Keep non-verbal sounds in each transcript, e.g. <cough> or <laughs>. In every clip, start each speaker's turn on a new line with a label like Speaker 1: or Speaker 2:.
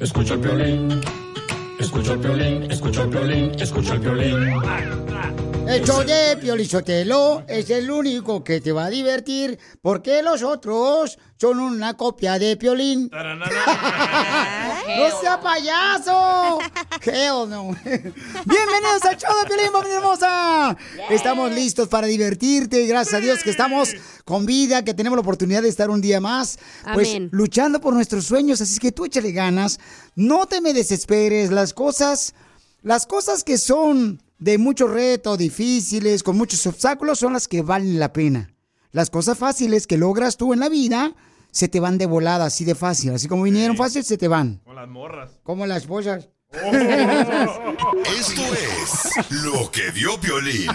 Speaker 1: Escucha el violín, escucha el violín, escucha el violín, escucha el violín.
Speaker 2: El show de Piolichotelo es el único que te va a divertir porque los otros son una copia de Piolín. <laughs> ¡No sea payaso! Hell no. <laughs> Bienvenidos al show de Piolín, familia hermosa. Estamos listos para divertirte. Gracias a Dios que estamos con vida, que tenemos la oportunidad de estar un día más. Pues
Speaker 3: Amén.
Speaker 2: luchando por nuestros sueños. Así que tú échale ganas. No te me desesperes. Las cosas, las cosas que son de mucho reto, difíciles, con muchos obstáculos, son las que valen la pena. Las cosas fáciles que logras tú en la vida se te van de volada, así de fácil. Así como vinieron fácil, se te van.
Speaker 4: Con las morras.
Speaker 2: Como las esposas. <laughs>
Speaker 5: Esto es lo que dio Piolín.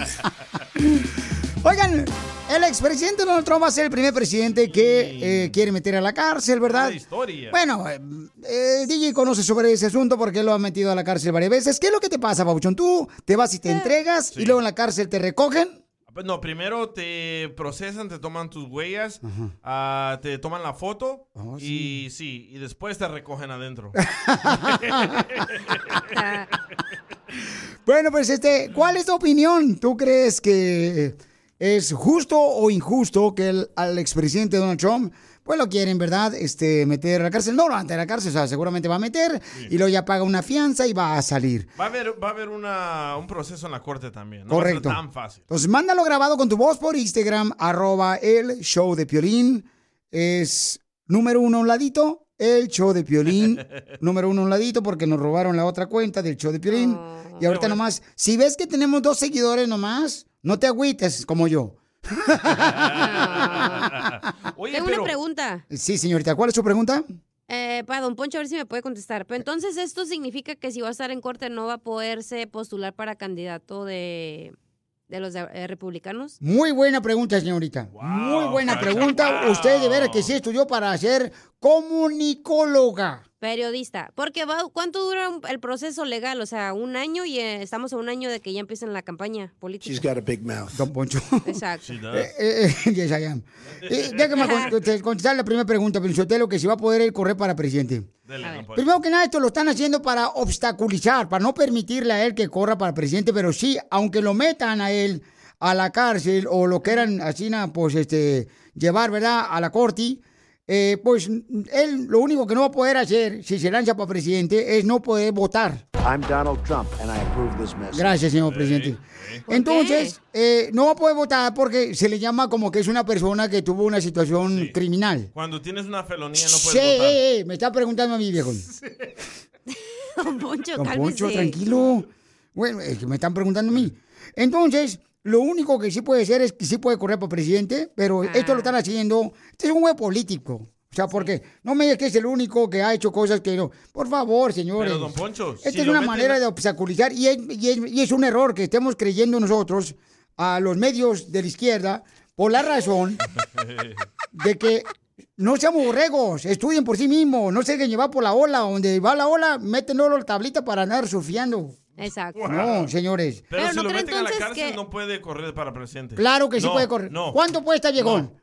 Speaker 2: Oigan, el expresidente Donald Trump va a ser el primer presidente que eh, quiere meter a la cárcel, ¿verdad?
Speaker 4: La historia.
Speaker 2: Bueno, eh, eh, DJ conoce sobre ese asunto porque él lo ha metido a la cárcel varias veces. ¿Qué es lo que te pasa, Pabuchón? Tú te vas y te entregas y luego en la cárcel te recogen.
Speaker 4: Pues No, primero te procesan, te toman tus huellas, ah, te toman la foto
Speaker 2: Oh,
Speaker 4: y sí, y después te recogen adentro. <laughs> <laughs>
Speaker 2: Bueno, pues este, ¿cuál es tu opinión? ¿Tú crees que es justo o injusto que el, al expresidente Donald Trump, pues lo quieren, ¿verdad? Este, meter a la cárcel. No lo va a meter a la cárcel, o sea, seguramente va a meter y luego ya paga una fianza y va a salir.
Speaker 4: Va a haber, va a haber una, un proceso en la corte también. No
Speaker 2: Correcto.
Speaker 4: va a ser tan fácil.
Speaker 2: Entonces, mándalo grabado con tu voz por Instagram, arroba el show de Piolín. Es número uno a un ladito, el show de Piolín. <laughs> número uno a un ladito porque nos robaron la otra cuenta del show de Piolín. y ahorita nomás, si ves que tenemos dos seguidores nomás, no te agüites como yo. <laughs>
Speaker 3: Tengo una pregunta.
Speaker 2: Sí, señorita, ¿cuál es su pregunta?
Speaker 3: Eh, para don Poncho, a ver si me puede contestar. Pero entonces, ¿esto significa que si va a estar en corte no va a poderse postular para candidato de, de los de- eh, republicanos?
Speaker 2: Muy buena pregunta, señorita. Muy buena pregunta. Usted de veras que sí estudió para ser comunicóloga.
Speaker 3: Periodista. Porque va, ¿cuánto dura un- el proceso legal? O sea, un año y eh, estamos a un año de que ya empiecen la campaña política.
Speaker 2: got a big mouth. Don Poncho.
Speaker 3: Exacto.
Speaker 2: Eh, eh, eh, <laughs> yes, I am. Eh, déjame con- te- contestar la primera pregunta, Pelichotelo, que si va a poder él correr para presidente. Primero que nada, esto lo están haciendo para obstaculizar, para no permitirle a él que corra para presidente, pero sí, aunque lo metan a él a la cárcel o lo quieran así, pues, este, llevar, ¿verdad?, a la corte, eh, pues él lo único que no va a poder hacer, si se lanza para presidente, es no poder votar.
Speaker 6: I'm Donald Trump, and I approve this message.
Speaker 2: Gracias, señor presidente. Entonces, eh, no va a poder votar porque se le llama como que es una persona que tuvo una situación criminal.
Speaker 4: Cuando tienes una felonía no
Speaker 2: Sí,
Speaker 4: puedes votar.
Speaker 2: eh, eh, me está preguntando a mi viejo. <laughs>
Speaker 3: Don Poncho,
Speaker 2: Don. Poncho, tranquilo. Bueno, es que me están preguntando a mí. Entonces, lo único que sí puede ser es que sí puede correr para presidente, pero esto lo están haciendo. Este es un juego político. O sea, porque no me digas que es el único que ha hecho cosas que no. Por favor, señores.
Speaker 4: Pero, don Poncho,
Speaker 2: Esta
Speaker 4: si
Speaker 2: es una manera de obstaculizar y es, y es- y es un error que estemos creyendo nosotros a los medios de la izquierda por la razón <laughs> de que no seamos borregos, estudien por sí mismos, no se dejen llevar por la ola, donde va la ola, meten oro la tablita para andar surfeando.
Speaker 3: Exacto.
Speaker 2: No, señores.
Speaker 4: Pero, si
Speaker 3: ¿no
Speaker 4: lo meten a la
Speaker 3: entonces
Speaker 4: cárcel
Speaker 3: que-
Speaker 4: no puede correr para presidente.
Speaker 2: Claro que sí
Speaker 4: No,
Speaker 2: puede correr.
Speaker 4: No.
Speaker 2: ¿Cuánto puede estar, viejón?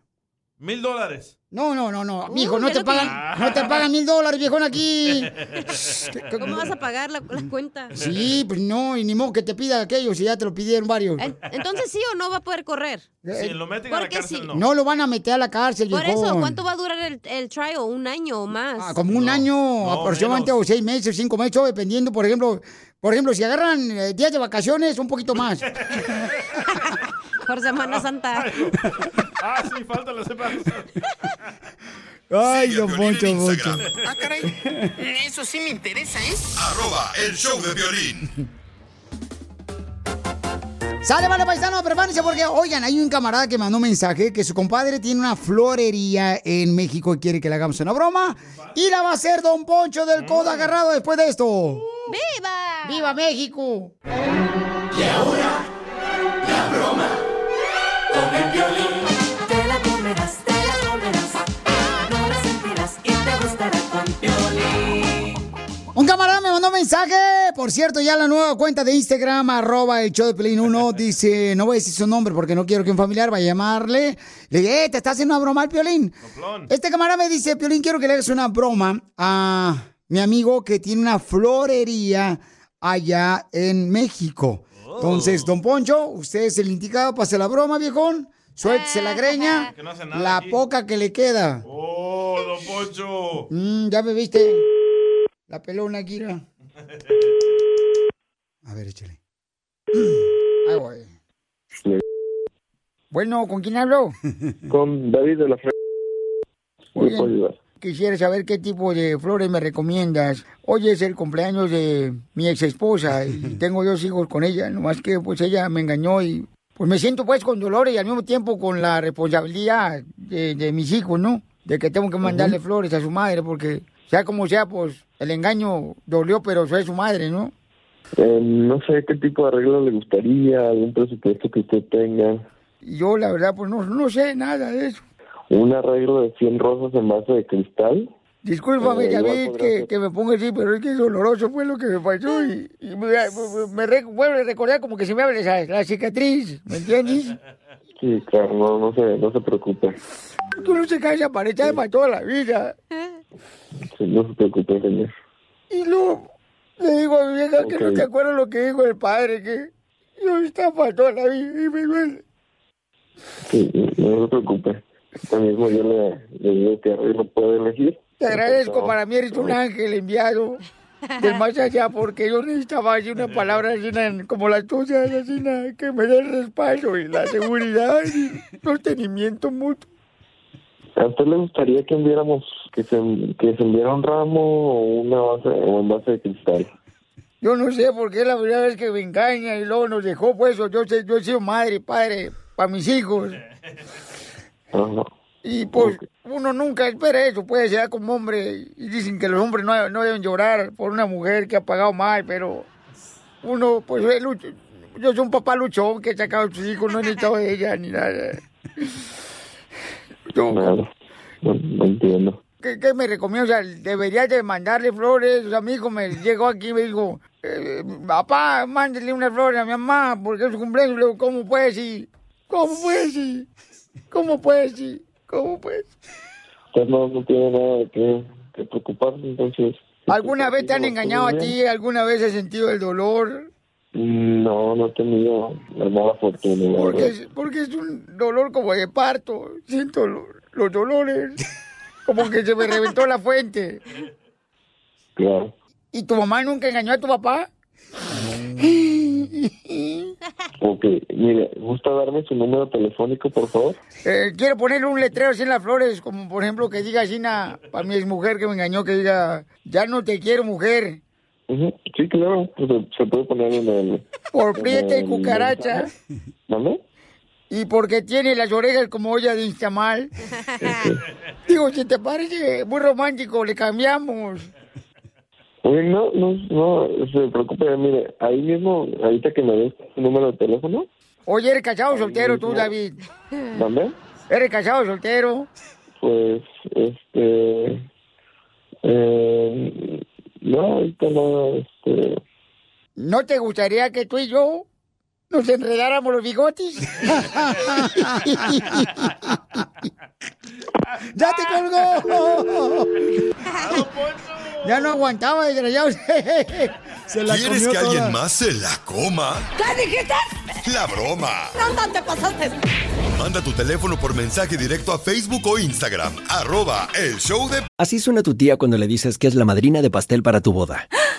Speaker 4: Mil dólares.
Speaker 2: No, no, no, no. Mijo, no
Speaker 3: Uh, ¿qué
Speaker 2: te pagan, no te pagan mil dólares, viejón, aquí. <laughs>
Speaker 3: ¿Cómo vas a pagar la, la cuenta?
Speaker 2: Sí, pues no, y ni modo que te pida aquello si ya te lo pidieron varios.
Speaker 3: En- Entonces sí o no va a poder correr.
Speaker 4: Si lo meten a la
Speaker 3: Porque
Speaker 4: cárcel,
Speaker 3: sí.
Speaker 4: no.
Speaker 2: No lo van a meter a la cárcel,
Speaker 3: Por
Speaker 2: viejón.
Speaker 3: eso, ¿cuánto va a durar el, el trial? ¿Un año o más?
Speaker 2: Ah, como un año, aproximadamente, o seis meses, cinco meses, dependiendo, por ejemplo, por ejemplo, si agarran eh, días de vacaciones, un poquito más. <laughs>
Speaker 3: Por Semana Santa.
Speaker 4: Ah, sí, falta la semana.
Speaker 2: Ay,
Speaker 5: Sigue a
Speaker 2: don Poncho, Poncho.
Speaker 7: Ah, caray. Eso sí me interesa, ¿eh?
Speaker 5: Arroba el show de violín.
Speaker 2: Sale, vale, paisano, prepárense porque, oigan, hay un camarada que mandó un mensaje que su compadre tiene una florería en México y quiere que le hagamos una broma. Y la va a hacer Don Poncho del Codo Agarrado después de esto.
Speaker 3: ¡Viva!
Speaker 2: ¡Viva México!
Speaker 8: Te
Speaker 2: Un camarada me mandó un mensaje, por cierto, ya la nueva cuenta de Instagram, arroba el show de Pelín 1, <laughs> dice, no voy a decir su nombre porque no quiero que un familiar vaya a llamarle. Le dije, eh, te estás haciendo una broma al Piolín. Este camarada me dice, Piolín, quiero que le hagas una broma a mi amigo que tiene una florería allá en México. Entonces, don Poncho, usted es el indicado para hacer la broma, viejón. Suéltese la <laughs> greña,
Speaker 4: Que no hace nada
Speaker 2: la
Speaker 4: aquí.
Speaker 2: poca que le queda.
Speaker 4: Oh, don Poncho.
Speaker 2: Mm, ya me viste. La pelona, Kira. A ver, échale. <clears throat> Ahí voy. Bueno, ¿con quién hablo? <laughs>
Speaker 9: Con David de la Fre... ¿Me
Speaker 2: Oye. Quisiera saber qué tipo de flores me recomiendas. Hoy es el cumpleaños de mi ex esposa y <laughs> tengo dos hijos con ella. Nomás que pues ella me engañó y pues me siento pues con dolor y al mismo tiempo con la responsabilidad de, de mis hijos, ¿no? De que tengo que mandarle flores a su madre porque sea como sea, pues el engaño dolió, pero soy su madre, ¿no?
Speaker 9: Eh, no sé qué tipo de arreglo le gustaría, algún presupuesto que usted tenga.
Speaker 2: Y yo la verdad pues no, no sé nada de eso.
Speaker 9: Un arreglo de 100 rosas en base de cristal.
Speaker 2: Discúlpame,
Speaker 9: Eh,
Speaker 2: David, que, que me ponga así, pero es que es doloroso fue lo que me pasó y, y me, me, me re- vuelve a recordar como que se me abre esa- la cicatriz, ¿me entiendes?
Speaker 9: Sí, claro, no, no, se, no se preocupe.
Speaker 2: Tú no se caes aparechada para toda la vida.
Speaker 9: Sí, no se preocupe, señor.
Speaker 2: Y luego le digo a mi vieja que no te acuerdas lo que dijo el padre, que yo estaba la vida y me duele.
Speaker 9: Sí, no se preocupe. Ahorita mismo yo le, le digo qué arreglo puede elegir.
Speaker 2: Te agradezco, para mí eres un ángel enviado del más allá, porque yo necesitaba así una palabra así como la tuya, así que me dé el respaldo y la seguridad y sostenimiento mutuo.
Speaker 9: ¿A usted le gustaría que enviáramos, que se, que se enviara un ramo o una base, o en base de cristal?
Speaker 2: Yo no sé por qué es la primera vez que me engaña y luego nos dejó, pues yo, sé- yo he sido madre y padre para mis hijos.
Speaker 9: Ajá.
Speaker 2: Y pues uno nunca espera eso, puede ser como hombre. Y dicen que los hombres no, no deben llorar por una mujer que ha pagado mal, pero uno, pues yo soy un papá luchón que he sacado a sus hijos, no he necesitado de ella ni nada.
Speaker 9: Claro, no, no entiendo.
Speaker 2: ¿qué, qué me recomiendo? O sea, debería de mandarle flores. O sea, mi hijo me llegó aquí y me dijo, eh, papá, mándele unas flores a mi mamá porque es su cumpleaños. Le digo, ¿cómo puedes ir? ¿Cómo puedes ir? ¿Cómo puedes ir? ¿Cómo puedes?
Speaker 9: Usted no, no tiene nada de qué, que preocuparse, entonces...
Speaker 2: ¿Alguna vez te han
Speaker 9: ¿todo
Speaker 2: engañado a ti? ¿Alguna vez has sentido el dolor?
Speaker 9: No, no he tenido la mala fortuna.
Speaker 2: Porque es, porque es un dolor como de parto. Siento lo- los dolores. Como que se me reventó la fuente.
Speaker 9: Claro.
Speaker 2: ¿Y tu mamá nunca engañó a tu papá? <laughs>
Speaker 9: Ok, mire, ¿gusta darme su número telefónico, por favor?
Speaker 2: Eh, quiero ponerle un letrero así en las flores, como por ejemplo que diga así na- para mi exmujer que me engañó, que diga, ya no te quiero mujer,
Speaker 9: Sí, claro, pues, se, se puede poner en el...
Speaker 2: por prieta y cucaracha.
Speaker 9: ¿Mande?
Speaker 2: y porque tiene las orejas como olla de instamal. Digo, si te parece muy romántico, le cambiamos.
Speaker 9: Oye, no, no, no se preocupe, mire, ahí mismo, ahorita que me des su número de teléfono,
Speaker 2: Oye, ¿eres casado o soltero tú, David?
Speaker 9: ¿mande?
Speaker 2: ¿Eres casado o soltero?
Speaker 9: Pues, este... Eh, no, ahorita no, este...
Speaker 2: ¿No te gustaría que tú y yo nos enredáramos los bigotes? <laughs> ¡Ya te colgó! Ya no aguantaba, desgraciado. <laughs> Se la
Speaker 5: ¿Quieres
Speaker 2: comió
Speaker 5: que alguien
Speaker 2: toda.
Speaker 5: más se la coma?
Speaker 8: ¿Qué dijiste?
Speaker 5: La broma.
Speaker 8: No, te pasaste.
Speaker 5: Manda tu teléfono por mensaje directo a Facebook o Instagram. Arroba el show de...
Speaker 10: Así suena tu tía cuando le dices que es la madrina de pastel para tu boda.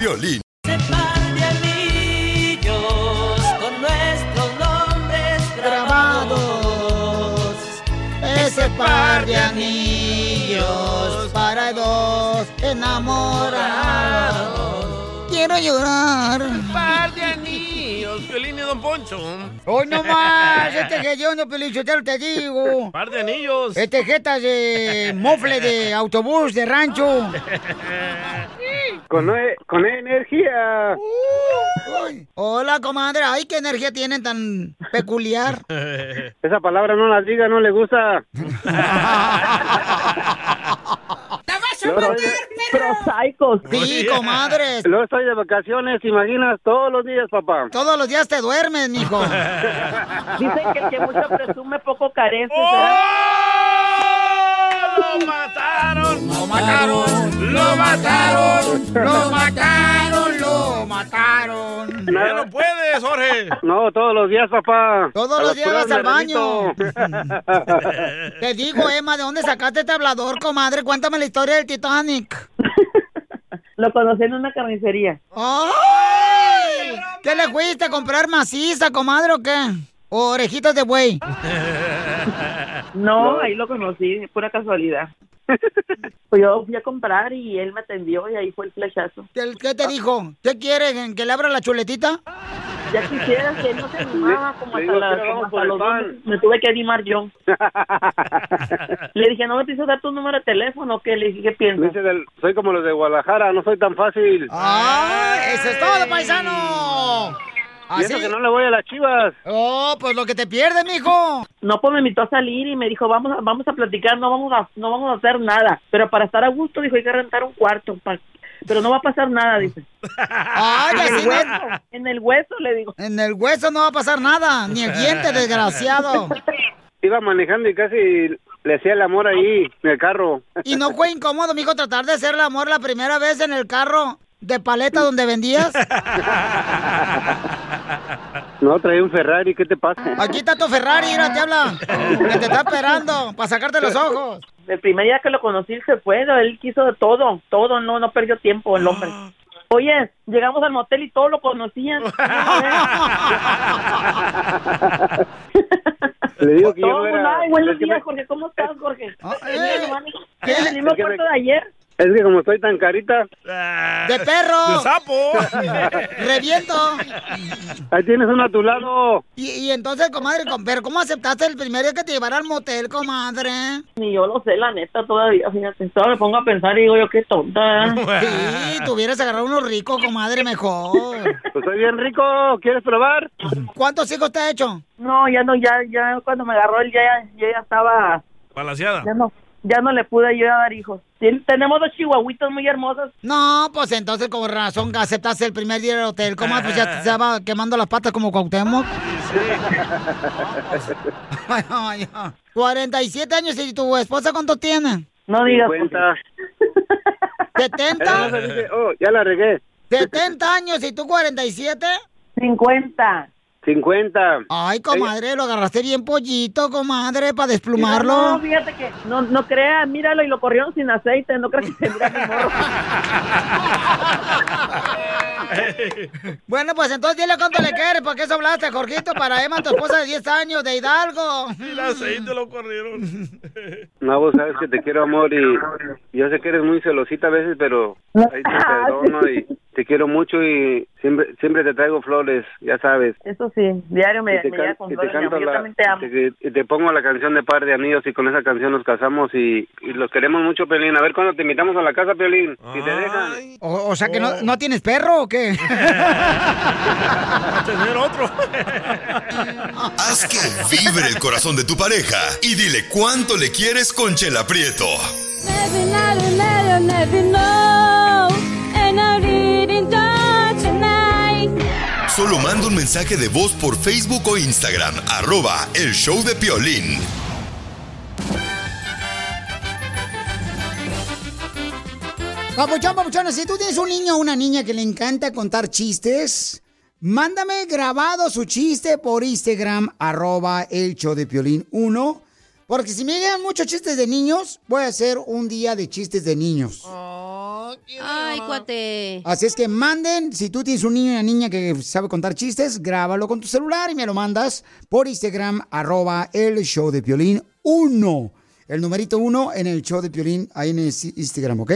Speaker 5: Violín.
Speaker 8: con nuestros nombres
Speaker 2: grabados. Ese par de anillos para dos enamorados. Quiero llorar.
Speaker 4: Par de anillos, Piolín y Don Poncho.
Speaker 2: Hoy no más, este hediondo pelichotero te digo.
Speaker 4: Par de anillos.
Speaker 2: Este jetas de mofle de autobús de rancho. <laughs>
Speaker 11: Con, con energía.
Speaker 2: Hola, comadre. Ay, qué energía tienen tan peculiar. <laughs>
Speaker 11: Esa palabra no la diga, no le gusta. <laughs> Luego estoy de-
Speaker 2: Prosaicos. Sí, comadres.
Speaker 11: Luego estoy de vacaciones, ¿te imaginas? Todos los días, papá.
Speaker 2: Todos los días te duermes, mijo. <laughs>
Speaker 12: Dicen que el que mucho presume poco carece.
Speaker 4: ¡Lo mataron!
Speaker 2: ¡Lo mataron! ¡Lo mataron! ¡Lo mataron! ¡Lo mataron!
Speaker 4: Ya no puedes, Jorge.
Speaker 11: No, todos los días, papá.
Speaker 2: Todos los días vas al baño. <laughs> Te digo, Emma, ¿de dónde sacaste este hablador, comadre? Cuéntame la historia del Titanic. <laughs>
Speaker 12: Lo conocí en una carnicería.
Speaker 2: ¡Ay! ¿Qué le fuiste a comprar maciza, comadre, o qué? ¿O orejitas de buey? <laughs>
Speaker 12: No, ahí lo conocí, pura casualidad. <laughs> Pues yo fui a comprar y él me atendió y ahí fue el flechazo.
Speaker 2: ¿Qué, qué te dijo? ¿Qué quiere? ¿Que le abra la chuletita?
Speaker 12: Ya quisiera que él no se animaba como hasta, la-
Speaker 11: que
Speaker 12: como hasta los dos. Me tuve que animar yo. <laughs> Le dije, no me pienso dar tu número de teléfono, ¿qué? Le dije, ¿qué piensas?
Speaker 11: Dice del- soy como los de Guadalajara, no soy tan fácil.
Speaker 2: ¡Ay! ¡Eso es todo, paisano!
Speaker 11: Y eso que no le voy a las chivas.
Speaker 2: Oh, pues lo que te pierdes, mijo.
Speaker 12: No, pues me invitó a salir y me dijo, vamos a, vamos a platicar, no vamos a, no vamos a hacer nada. Pero para estar a gusto, dijo, hay que rentar un cuarto. pa- Pero no va a pasar nada, dice. <laughs>
Speaker 2: ¡Ay,
Speaker 12: en, el hueso,
Speaker 2: no-
Speaker 12: en el hueso, le digo.
Speaker 2: En el hueso no va a pasar nada, ni el diente, desgraciado. <laughs>
Speaker 11: Iba manejando y casi le hacía el amor ahí, en el carro.
Speaker 2: ¿Y no fue incómodo, mijo, tratar de hacer el amor la primera vez en el carro de paleta donde vendías?
Speaker 11: No, traía un Ferrari, ¿qué te pasa?
Speaker 2: Aquí está tu Ferrari, mira, te habla. Que te está esperando para sacarte los ojos.
Speaker 12: El primer día que lo conocí se fue, ¿no? él quiso todo, todo, no, no perdió tiempo el hombre. Oye, llegamos al motel y todos lo conocían. <laughs>
Speaker 11: Le digo que yo no era...
Speaker 12: Ay, buenos días,
Speaker 11: me-
Speaker 12: Jorge, ¿cómo estás, Jorge?
Speaker 2: eh,
Speaker 12: ¿Tienes el mismo
Speaker 11: me-
Speaker 12: cuarto de ayer?
Speaker 11: Es que como estoy tan carita,
Speaker 2: ¡De perro!
Speaker 4: ¡De sapo! <laughs>
Speaker 2: ¡Reviento!
Speaker 11: ahí tienes uno a tu lado.
Speaker 2: Y, y entonces, comadre, com- pero ¿cómo aceptaste el primer día que te llevara al motel, comadre?
Speaker 12: Ni yo lo sé, la neta, todavía, fíjate. Todavía me pongo a pensar y digo yo, qué tonta.
Speaker 2: Sí, tuvieras agarrado uno rico, comadre, mejor.
Speaker 11: Pues soy bien rico, ¿quieres probar?
Speaker 2: ¿Cuántos hijos te ha hecho?
Speaker 12: No, ya no, ya, ya cuando me agarró él ya, ya, ya estaba,
Speaker 4: Palaciada.
Speaker 12: ya no, ya no le pude yo dar hijos. Sí, Tenemos dos chihuahuitas muy hermosas.
Speaker 2: No, pues entonces con razón aceptaste el primer día del hotel. ¿Cómo? Pues ya <laughs> te estaba quemando las patas como Cuauhtémoc. Ay. <laughs> 47 años y tu esposa cuánto tiene?
Speaker 12: No digas.
Speaker 11: 50.
Speaker 2: ¿70?
Speaker 11: Dice, oh, ya la regué.
Speaker 2: 70 años y tú 47?
Speaker 12: 50.
Speaker 11: 50.
Speaker 2: Ay, comadre, lo agarraste bien pollito, comadre, para desplumarlo.
Speaker 12: No, fíjate que no, no creas, míralo y lo corrieron sin aceite, no creas que se mira mi morro. <laughs>
Speaker 2: Bueno, pues entonces dile cuánto le quieres, ¿por qué eso hablaste, Jorgito? Para Emma, tu esposa de 10 años, de Hidalgo.
Speaker 4: El aceite lo corrieron.
Speaker 11: No, vos sabes que te quiero, amor, y yo sé que eres muy celosita a veces, pero ahí te <laughs> perdono y te quiero mucho y siempre siempre te traigo flores, ya sabes.
Speaker 12: Eso sí, diario me,
Speaker 11: te
Speaker 12: me
Speaker 11: can-
Speaker 12: llega con
Speaker 11: y te
Speaker 12: flores, mi
Speaker 11: canto
Speaker 12: amor, yo
Speaker 11: la-
Speaker 12: también te amo.
Speaker 11: te- y te pongo la canción de Par de Anillos y con esa canción nos casamos y, y los queremos mucho, Piolín. A ver cuándo te invitamos a la casa, Piolín. Si te dejan.
Speaker 2: O, o sea que no, no tienes perro o qué? <laughs>
Speaker 4: A tener otro. <laughs>
Speaker 5: Haz que vibre el corazón de tu pareja y dile cuánto le quieres con Chela Prieto.
Speaker 8: Maybe not, never, never know. And
Speaker 5: Solo manda un mensaje de voz por Facebook o Instagram, arroba el show de Piolín.
Speaker 2: Papuchón, papuchón, si tú tienes un niño o una niña que le encanta contar chistes, mándame grabado su chiste por Instagram, arroba el show de Piolín 1. Porque si me llegan muchos chistes de niños, voy a hacer un día de chistes de niños.
Speaker 3: Ay, cuate.
Speaker 2: Así es que manden, si tú tienes un niño y una niña que sabe contar chistes, grábalo con tu celular y me lo mandas por Instagram, arroba el show de Piolín 1. El numerito 1 en el show de Piolín, ahí en el Instagram, ¿ok?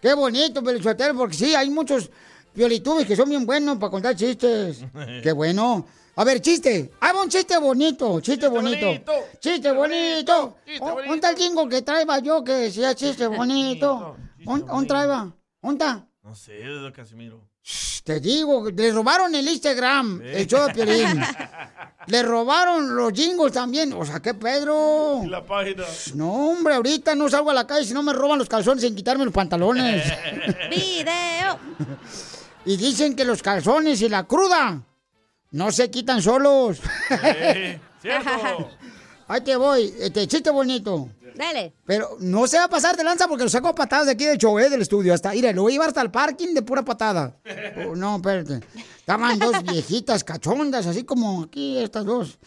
Speaker 2: Qué bonito, Pelichotero, porque sí, hay muchos piolitubes que son bien buenos para contar chistes. <laughs> Qué bueno. A ver, chiste. Haga un chiste bonito, chiste, bonito. Chiste bonito. ¿Dónde está el jingo que traiba yo que decía chiste bonito? ¿Dónde traiba? ¿Dónde está?
Speaker 4: No sé, de Casimiro.
Speaker 2: Te digo, le robaron el Instagram, el show de Piolín. <laughs> Le robaron los jingles también. O sea, ¿qué Pedro? <laughs>
Speaker 4: La página.
Speaker 2: No, hombre, ahorita no salgo a la calle si no me roban los calzones sin quitarme los pantalones. <laughs>
Speaker 3: ¡Video!
Speaker 2: Y dicen que los calzones y la cruda no se quitan solos.
Speaker 4: cierto.
Speaker 2: Ahí te voy, este chiste bonito.
Speaker 3: Dale.
Speaker 2: Pero no se va a pasar de lanza porque lo saco a patadas de aquí del show, eh, del estudio. Hasta, mira, lo voy a llevar hasta el parking de pura patada. <laughs> Oh, no, espérate. Estaban dos viejitas cachondas, así como aquí estas dos.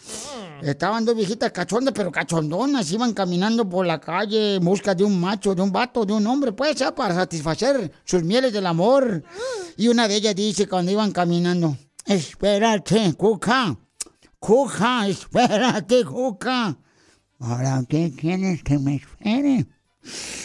Speaker 2: Estaban dos viejitas cachondas, pero cachondonas. Iban caminando por la calle en busca de un macho, de un vato, de un hombre, pues, ya, para satisfacer sus mieles del amor. Y una de ellas dice cuando iban caminando, espérate, Cuca. Cuca, espérate, Cuca. ¿Ahora qué quieres que me espere?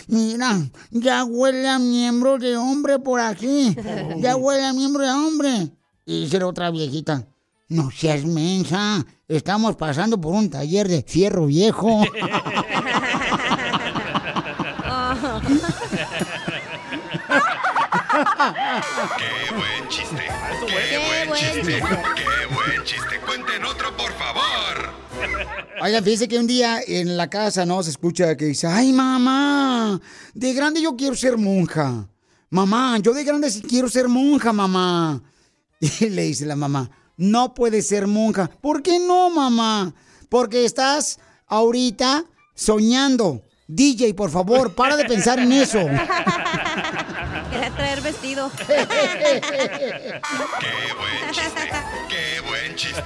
Speaker 2: Mira, ya huele a miembro de hombre por aquí. Ya huele a miembro de hombre. Y dice la otra viejita, no seas mensa. Estamos pasando por un taller de fierro viejo. <laughs>
Speaker 5: ¡Qué buen chiste! ¡Qué buen chiste! ¡Qué buen chiste! ¡Cuenten otro, por favor!
Speaker 2: Oigan, fíjense que un día en la casa, ¿no? Se escucha que dice, ay, mamá, de grande yo quiero ser monja. Mamá, yo de grande sí quiero ser monja, mamá. <laughs> Y le dice la mamá, no puedes ser monja. ¿Por qué no, mamá? Porque estás ahorita soñando. DJ, por favor, para de pensar en eso. <laughs>
Speaker 3: Traer vestido. <laughs>
Speaker 5: ¡Qué buen chiste! ¡Qué buen chiste!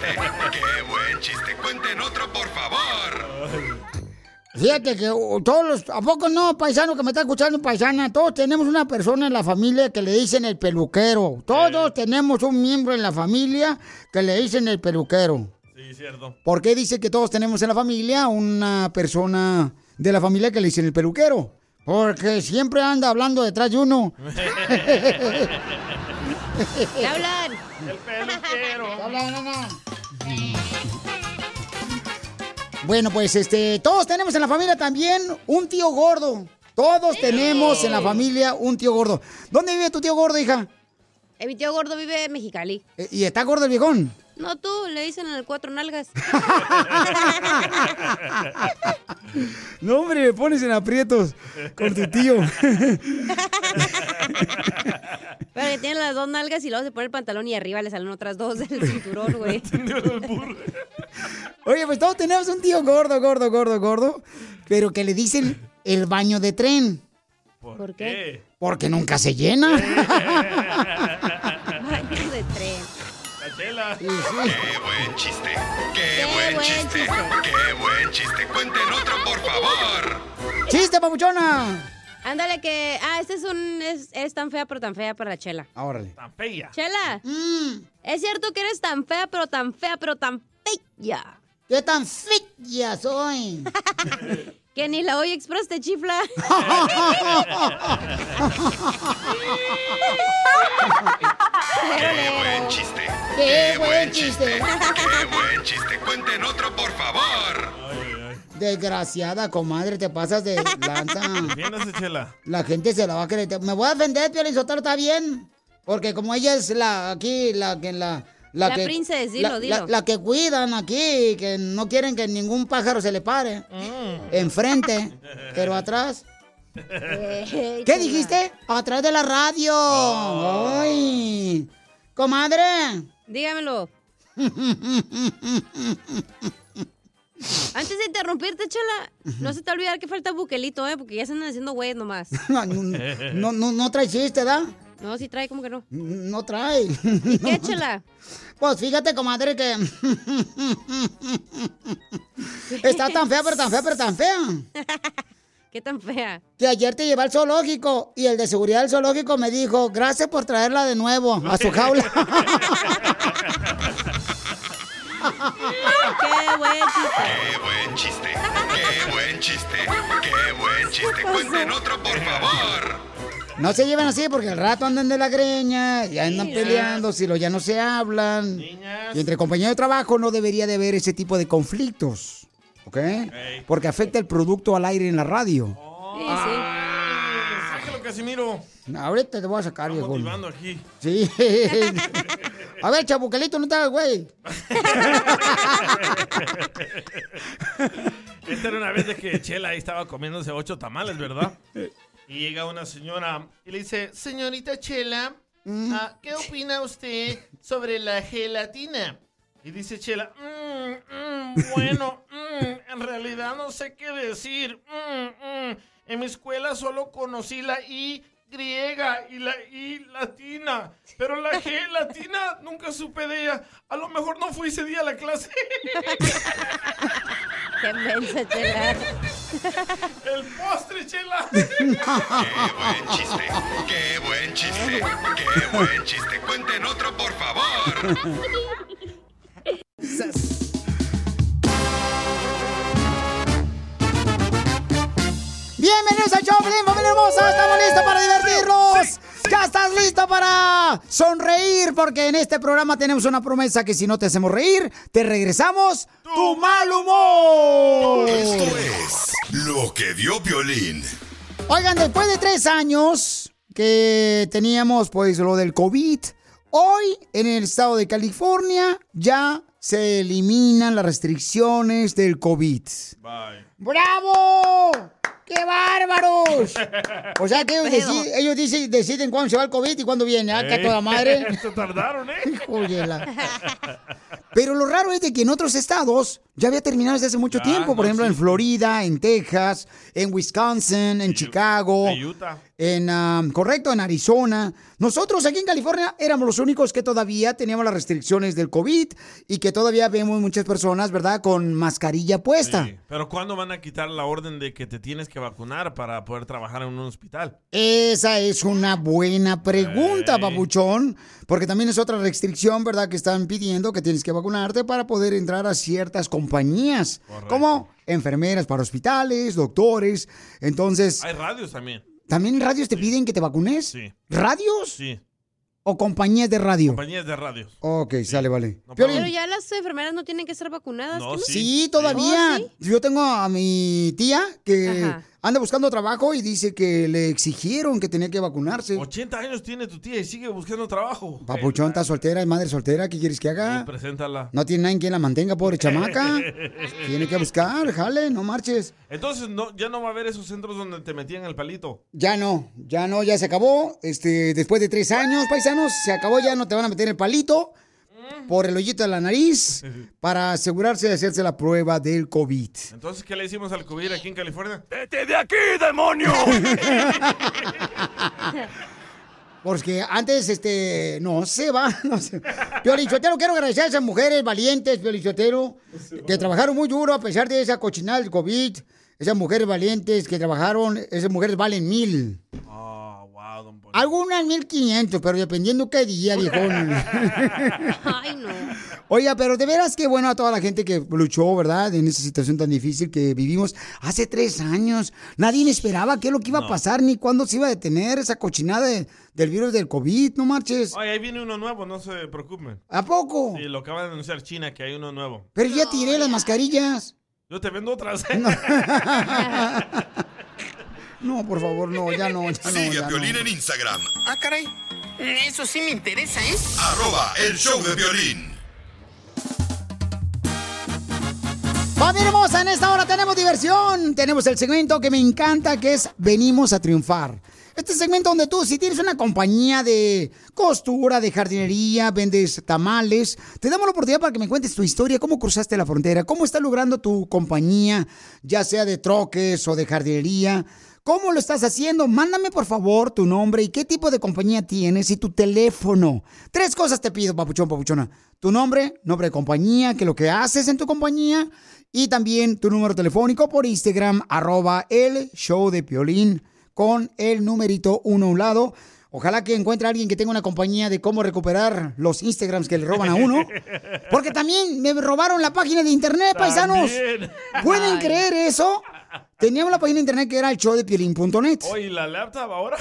Speaker 5: ¡Qué buen chiste! ¡Cuenten otro, por favor!
Speaker 2: Fíjate que uh, todos los, ¿a poco no, paisano que me está escuchando, paisana? Todos tenemos una persona en la familia que le dicen el peluquero. Todos tenemos un miembro en la familia que le dicen el peluquero.
Speaker 4: Sí, cierto.
Speaker 2: ¿Por qué dice que todos tenemos en la familia una persona de la familia que le dicen el peluquero? Porque siempre anda hablando detrás de uno.
Speaker 3: ¿Qué hablan?
Speaker 4: El peluquero.
Speaker 2: ¿Qué hablan, nana? Bueno, pues este, todos tenemos en la familia también un tío gordo. Todos tenemos en la familia un tío gordo. ¿Dónde vive tu tío gordo, hija?
Speaker 3: Eh, mi tío gordo vive en Mexicali.
Speaker 2: Eh, ¿Y está gordo el viejón?
Speaker 3: No, tú, le dicen el cuatro nalgas. <laughs>
Speaker 2: No, hombre, me pones en aprietos con tu tío.
Speaker 3: Pero que tiene las dos nalgas y luego se pone el pantalón y arriba le salen otras dos del cinturón, güey. <laughs>
Speaker 2: Oye, pues todos tenemos un tío gordo, gordo, gordo, gordo, pero que le dicen el baño de tren.
Speaker 3: ¿Por qué?
Speaker 2: Porque nunca se llena. <laughs> <laughs>
Speaker 5: ¡Qué buen chiste! ¡Qué, buen, chiste! ¡Qué buen chiste! ¡Cuenten otro, por favor!
Speaker 2: ¡Chiste, papuchona!
Speaker 3: Ándale que... Ah, este es un... Es, es tan fea, pero tan fea para la chela.
Speaker 2: Ah, Órale.
Speaker 4: Tan fea.
Speaker 3: Chela,
Speaker 2: Mm.
Speaker 3: es cierto que eres tan fea, pero tan fea, pero tan fea.
Speaker 2: ¿Qué tan fea soy? <laughs>
Speaker 3: que ni la Hoy Express te chifla. <laughs>
Speaker 5: ¡Qué buen chiste!
Speaker 2: ¡Qué buen chiste!
Speaker 5: ¡Qué buen chiste! ¡Cuenten otro, por favor!
Speaker 2: Desgraciada, comadre, te pasas de lanza.
Speaker 4: Defiéndase, chela.
Speaker 2: La gente se la va a creer. Me voy a defender, Piolín Sotelo, está bien. Porque como ella es la aquí, la que la.
Speaker 3: La
Speaker 2: que,
Speaker 3: princesa, dilo,
Speaker 2: la,
Speaker 3: dilo.
Speaker 2: la- la que cuidan aquí, que no quieren que ningún pájaro se le pare.
Speaker 3: Mm.
Speaker 2: Enfrente, pero atrás.
Speaker 3: ¿Qué
Speaker 2: ¿Qué dijiste? Atrás de la radio. Ay. Comadre.
Speaker 3: Dígamelo. Antes de interrumpirte, Chela, no se te olvidar que falta buquelito, ¿eh? Porque ya se andan haciendo güeyes nomás. <laughs>
Speaker 2: No, no, no, no, no trae chiste, ¿da?
Speaker 3: No, sí trae, como que no.
Speaker 2: No trae.
Speaker 3: ¿Qué, <laughs> Chela?
Speaker 2: Pues fíjate, comadre, que. <laughs> Está tan fea, pero tan fea, pero tan fea.
Speaker 3: ¿Qué tan fea?
Speaker 2: Que ayer te llevé al zoológico y el de seguridad del zoológico me dijo, gracias por traerla de nuevo a su jaula. <laughs>
Speaker 3: ¡Qué buen chiste!
Speaker 5: ¡Qué buen chiste! ¡Qué buen chiste! ¡Qué buen chiste! ¡Cuenten otro, por favor!
Speaker 2: No se lleven así porque al rato andan de la greña y andan
Speaker 5: Niñas.
Speaker 2: peleando, si lo ya no se hablan. Y entre compañeros de trabajo no debería de haber ese tipo de conflictos. ¿Ok? Porque afecta el producto al aire en la radio.
Speaker 3: Sí, sí.
Speaker 4: Sáquelo, Casimiro.
Speaker 2: Ahorita te voy a sacar, viejo.
Speaker 4: Motivando aquí.
Speaker 2: Sí. <laughs> A ver, chabucalito, no te hagas, güey. <laughs>
Speaker 4: Esta era una vez de que Chela ahí estaba comiéndose ocho tamales, ¿verdad? Y llega una señora y le dice, señorita Chela, ah, ¿qué opina usted sobre la gelatina? Y dice Chela, "Mm, mm, bueno, mm, en realidad no sé qué decir. Mm, mm. En mi escuela solo conocí la I griega y la I latina, pero la G latina nunca supe de ella. A lo mejor no fui ese día a la clase. <laughs>
Speaker 3: ¡Qué mensa, Chela!
Speaker 4: El postre, Chela. <laughs>
Speaker 5: ¡Qué buen chiste! ¡Qué buen chiste! ¡Qué buen chiste! ¡Cuenten otro, por favor! <laughs>
Speaker 2: Bienvenidos al Choplin, familia hermosa. Estamos listos para divertirnos. Ya estás listo para sonreír, porque en este programa tenemos una promesa que si no te hacemos reír, te regresamos tu mal humor.
Speaker 5: Esto es lo que dio violín.
Speaker 2: Oigan, después de tres años que teníamos pues lo del COVID, hoy en el estado de California ya se eliminan las restricciones del COVID. ¡Bravo! ¡Qué bárbaros! O sea que ellos,
Speaker 4: Pero-
Speaker 2: deci- ellos dicen- deciden cuándo se va el COVID y cuándo viene. ¡Ah, que a toda madre! <laughs>
Speaker 4: Se tardaron, ¿eh?
Speaker 2: Híjole, la- Pero lo raro es de que en otros estados ya había terminado desde hace mucho
Speaker 4: Ya,
Speaker 2: tiempo. Por
Speaker 4: no,
Speaker 2: ejemplo,
Speaker 4: sí.
Speaker 2: en Florida, en Texas, en Wisconsin, en Chicago.
Speaker 4: De Utah.
Speaker 2: En, ah, correcto, en Arizona. Nosotros aquí en California éramos los únicos que todavía teníamos las restricciones del COVID y que todavía vemos muchas personas, ¿verdad?, con mascarilla puesta.
Speaker 4: Sí, Pero ¿cuándo van a quitar la orden de que te tienes que vacunar para poder trabajar en un hospital?
Speaker 2: Esa es una buena pregunta, papuchón, porque también es otra restricción, ¿verdad?, que están pidiendo que tienes que vacunarte para poder entrar a ciertas compañías, como enfermeras para hospitales, doctores. Entonces,
Speaker 4: Hay radios también.
Speaker 2: ¿también radios te piden que te vacunes?
Speaker 4: Sí.
Speaker 2: ¿Radios?
Speaker 4: Sí.
Speaker 2: ¿O compañías de radio?
Speaker 4: Compañías de radios.
Speaker 2: Ok, sale, vale.
Speaker 3: Pero ya las enfermeras no tienen que ser vacunadas.
Speaker 4: No,
Speaker 3: ¿que no?
Speaker 2: Sí, todavía.
Speaker 3: Oh,
Speaker 2: Yo tengo a mi tía que
Speaker 3: Ajá.
Speaker 2: Anda buscando trabajo y dice que le exigieron que tenía que vacunarse.
Speaker 4: 80 años tiene tu tía y sigue buscando trabajo.
Speaker 2: Papuchón está soltera, es madre soltera, ¿qué quieres que haga?
Speaker 4: Preséntala.
Speaker 2: No tiene nadie quien la mantenga, pobre <laughs> chamaca. Tiene que buscar, jale, no marches.
Speaker 4: Entonces no, ya no va a haber esos centros donde te metían el palito.
Speaker 2: Ya no, ya no, ya se acabó. Este, después de tres años, paisanos, se acabó, ya no te van a meter el palito por el hoyito de la nariz para asegurarse de hacerse la prueba del COVID.
Speaker 4: Entonces, ¿qué le hicimos al COVID aquí en California?
Speaker 1: ¡Vete de aquí, demonio! <laughs>
Speaker 2: Porque antes, este, no se va, <laughs> no. Piolichotero, quiero agradecer a esas mujeres valientes, Piolichotero, que trabajaron muy duro a pesar de esa cochinada del COVID. Esas mujeres valientes que trabajaron, esas mujeres valen mil. Algunas mil quinientos, pero dependiendo qué día, viejón. <laughs>
Speaker 3: Ay, no.
Speaker 2: Oiga, pero de veras que bueno a toda la gente que luchó, ¿verdad? En esa situación tan difícil que vivimos hace tres años. Nadie esperaba qué es lo que iba a pasar, ni cuándo se iba a detener esa cochinada de- del virus del COVID, no marches.
Speaker 4: Ay, ahí viene uno nuevo, no se preocupen.
Speaker 2: ¿A poco?
Speaker 4: Sí, lo acaba de anunciar China, que hay uno nuevo.
Speaker 2: Pero ya tiré las mascarillas.
Speaker 4: Yo te vendo otras.
Speaker 2: No, <laughs> <laughs> por favor, no, ya no, ya no.
Speaker 5: Sigue
Speaker 2: ya
Speaker 5: a
Speaker 2: no.
Speaker 5: Piolín en Instagram.
Speaker 7: Ah, caray. Eso sí me interesa, ¿eh?
Speaker 5: Arroba el show de violín.
Speaker 2: Familia hermosa, en esta hora tenemos diversión. Tenemos el segmento que me encanta, que es Venimos a triunfar. Este segmento donde tú, si tienes una compañía de costura, de jardinería, vendes tamales, te damos la oportunidad para que me cuentes tu historia, cómo cruzaste la frontera, cómo está logrando tu compañía, ya sea de troques o de jardinería. ¿Cómo lo estás haciendo? Mándame por favor tu nombre y qué tipo de compañía tienes y tu teléfono. Tres cosas te pido, papuchón, papuchona. Tu nombre, nombre de compañía, que lo que haces en tu compañía y también tu número telefónico por Instagram, arroba el show de Piolín con el numerito uno a un lado. Ojalá que encuentre a alguien que tenga una compañía de cómo recuperar los Instagrams que le roban a uno. Porque también me robaron la página de internet, paisanos. ¿Pueden creer eso? Teníamos la página de internet que era el show de piolín.net.
Speaker 4: Oye, ¿y la laptop ahora?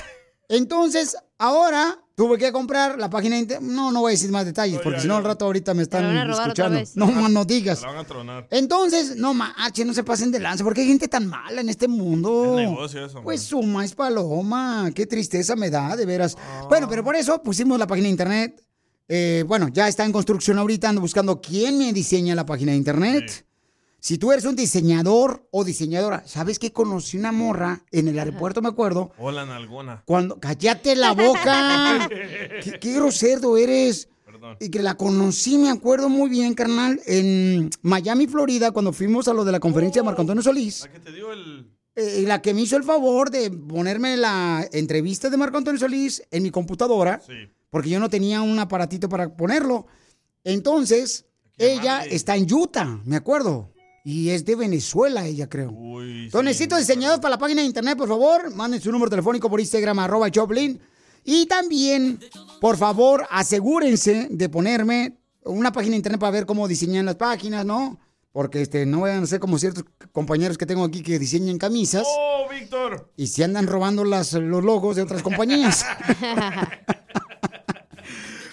Speaker 2: Entonces, ahora tuve que comprar la página de internet. No, no voy a decir más detalles, porque si no al rato ahorita me están escuchando. No más no digas.
Speaker 4: La van a tronar.
Speaker 2: Entonces, no manches, no se pasen de lanza, porque hay gente tan mala en este mundo.
Speaker 4: Es negocio eso,
Speaker 2: Pues suma es paloma, qué tristeza me da, de veras. Bueno, pero por eso pusimos la página de internet. Eh, bueno, ya está en construcción ahorita, ando buscando quién me diseña la página de internet. Si tú eres un diseñador o diseñadora, ¿sabes que conocí una morra en el aeropuerto, me acuerdo?
Speaker 4: Hola, nalgona.
Speaker 2: Cuando, cállate la boca. <laughs> ¿Qué, qué grosero eres. Y que la conocí, me acuerdo muy bien, carnal, en Miami, Florida, cuando fuimos a lo de la conferencia de Marco Antonio Solís.
Speaker 4: ¿Qué te dio el...?
Speaker 2: Eh, la que me hizo el favor de ponerme la entrevista de Marco Antonio Solís en mi computadora, porque yo no tenía un aparatito para ponerlo. Entonces, ella está en Utah, me acuerdo. Y es de Venezuela ella, creo. Entonces, necesito diseñadores para la página de internet, por favor. Manden su número telefónico por Instagram, arroba Choplin. Y también, por favor, asegúrense de ponerme una página de internet para ver cómo diseñan las páginas, ¿no? Porque este, no vayan a ser como ciertos compañeros que tengo aquí que diseñan camisas
Speaker 4: ¡Oh, Víctor!
Speaker 2: y se andan robando las, los logos de otras compañías. <laughs>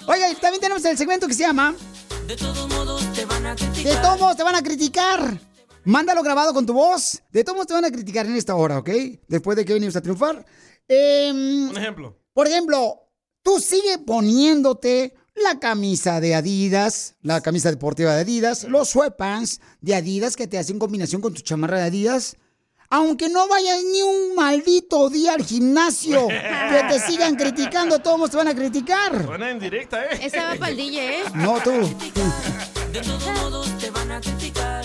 Speaker 2: Oiga, también tenemos el segmento que se llama
Speaker 8: De todos modos te van a
Speaker 2: De
Speaker 8: criticar.
Speaker 2: todos modos te van a criticar. Mándalo grabado con tu voz. De todos modos te van a criticar en esta hora, ¿ok? Después de que venimos a triunfar. Em,
Speaker 4: Un ejemplo.
Speaker 2: por ejemplo, tú sigue poniéndote la camisa de Adidas, la camisa deportiva de Adidas, los sweatpants de Adidas que te hacen combinación con tu chamarra de Adidas. Aunque no vayas ni un maldito día al gimnasio, <laughs> que te sigan criticando, todos te van a criticar.
Speaker 4: Suena en directa, ¿eh?
Speaker 3: Esa va para el DJ, ¿eh?
Speaker 2: No tú.
Speaker 8: De todos modos te van a criticar.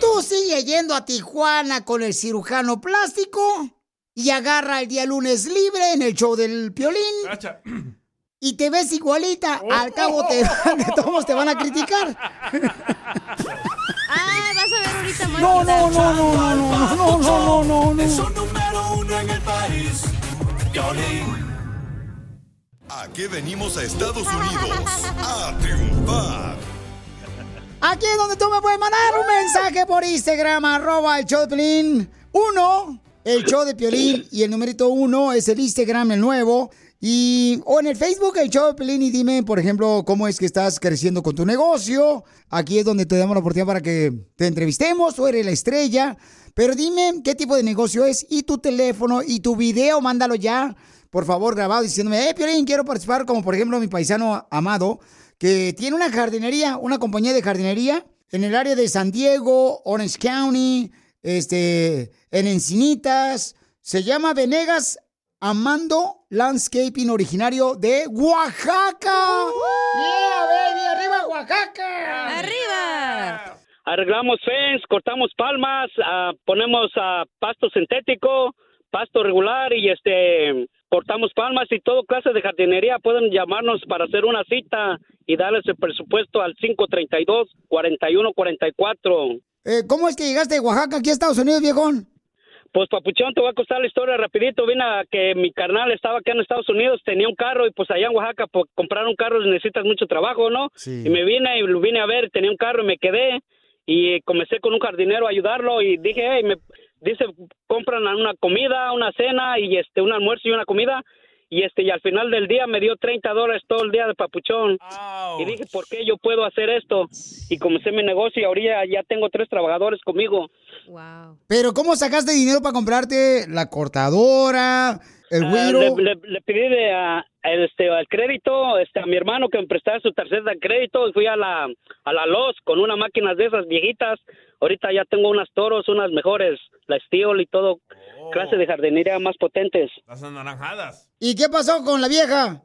Speaker 2: Tú sigue yendo a Tijuana con el cirujano plástico y agarra el día lunes libre en el show del piolín
Speaker 4: Cacha.
Speaker 2: y te ves igualita. Al cabo te, de todos te van a criticar. <laughs>
Speaker 3: ahorita más.
Speaker 2: No, no, no, no, no, no, no, no, no, no,
Speaker 8: Es
Speaker 2: no.
Speaker 8: un número uno en el país. Violín.
Speaker 5: Aquí venimos a Estados Unidos a triunfar.
Speaker 2: Aquí es donde tú me puedes mandar un mensaje por Instagram, arroba el show de Piolín. Uno, el show de Piolín. Y el numerito uno es el Instagram, el nuevo. Y, o en el Facebook, el show de Piolín. Y dime, por ejemplo, cómo es que estás creciendo con tu negocio. Aquí es donde te damos la oportunidad para que te entrevistemos. Tú eres la estrella. Pero dime qué tipo de negocio es y tu teléfono y tu video, mándalo ya, por favor, grabado diciéndome, eh, Piolín, quiero participar, como por ejemplo mi paisano amado, que tiene una jardinería, una compañía de jardinería en el área de San Diego, Orange County, este, en Encinitas, se llama Venegas Amando Landscaping, originario de Oaxaca. ¡Yeah, baby! ¡Arriba, Oaxaca!
Speaker 3: ¡Arriba!
Speaker 13: Arreglamos fence, cortamos palmas, ah, ponemos ah, pasto sintético, pasto regular y este cortamos palmas y todo clase de jardinería. Pueden llamarnos para hacer una cita y darles el presupuesto al 532-4144.
Speaker 2: Eh, ¿Cómo es que llegaste de Oaxaca aquí a Estados Unidos, viejón?
Speaker 13: Pues Papuchón, te voy a contar la historia rapidito. Vine a que mi carnal estaba acá en Estados Unidos, tenía un carro y pues allá en Oaxaca por comprar un carro necesitas mucho trabajo, ¿no?
Speaker 14: Sí.
Speaker 13: Y me vine y lo vine a ver, tenía un carro y me quedé y comencé con un jardinero a ayudarlo y dije, hey, me dice, compran una comida, una cena y este un almuerzo y una comida y este y al final del día me dio 30 dólares todo el día de papuchón. Y dije por qué yo puedo hacer esto y comencé mi negocio y ahorita ya tengo tres trabajadores conmigo.
Speaker 2: Pero ¿cómo sacaste dinero para comprarte la cortadora, el
Speaker 13: Ah, le, le- le pedí de, a- el, este, al crédito este, a mi hermano que me prestara su tarjeta de crédito y fui a la, a la Loz con una máquina de esas viejitas. Ahorita ya tengo unas toros, unas mejores, la Steel y todo, clase de jardinería más potentes.
Speaker 4: Las anaranjadas.
Speaker 2: ¿Y qué pasó con la vieja?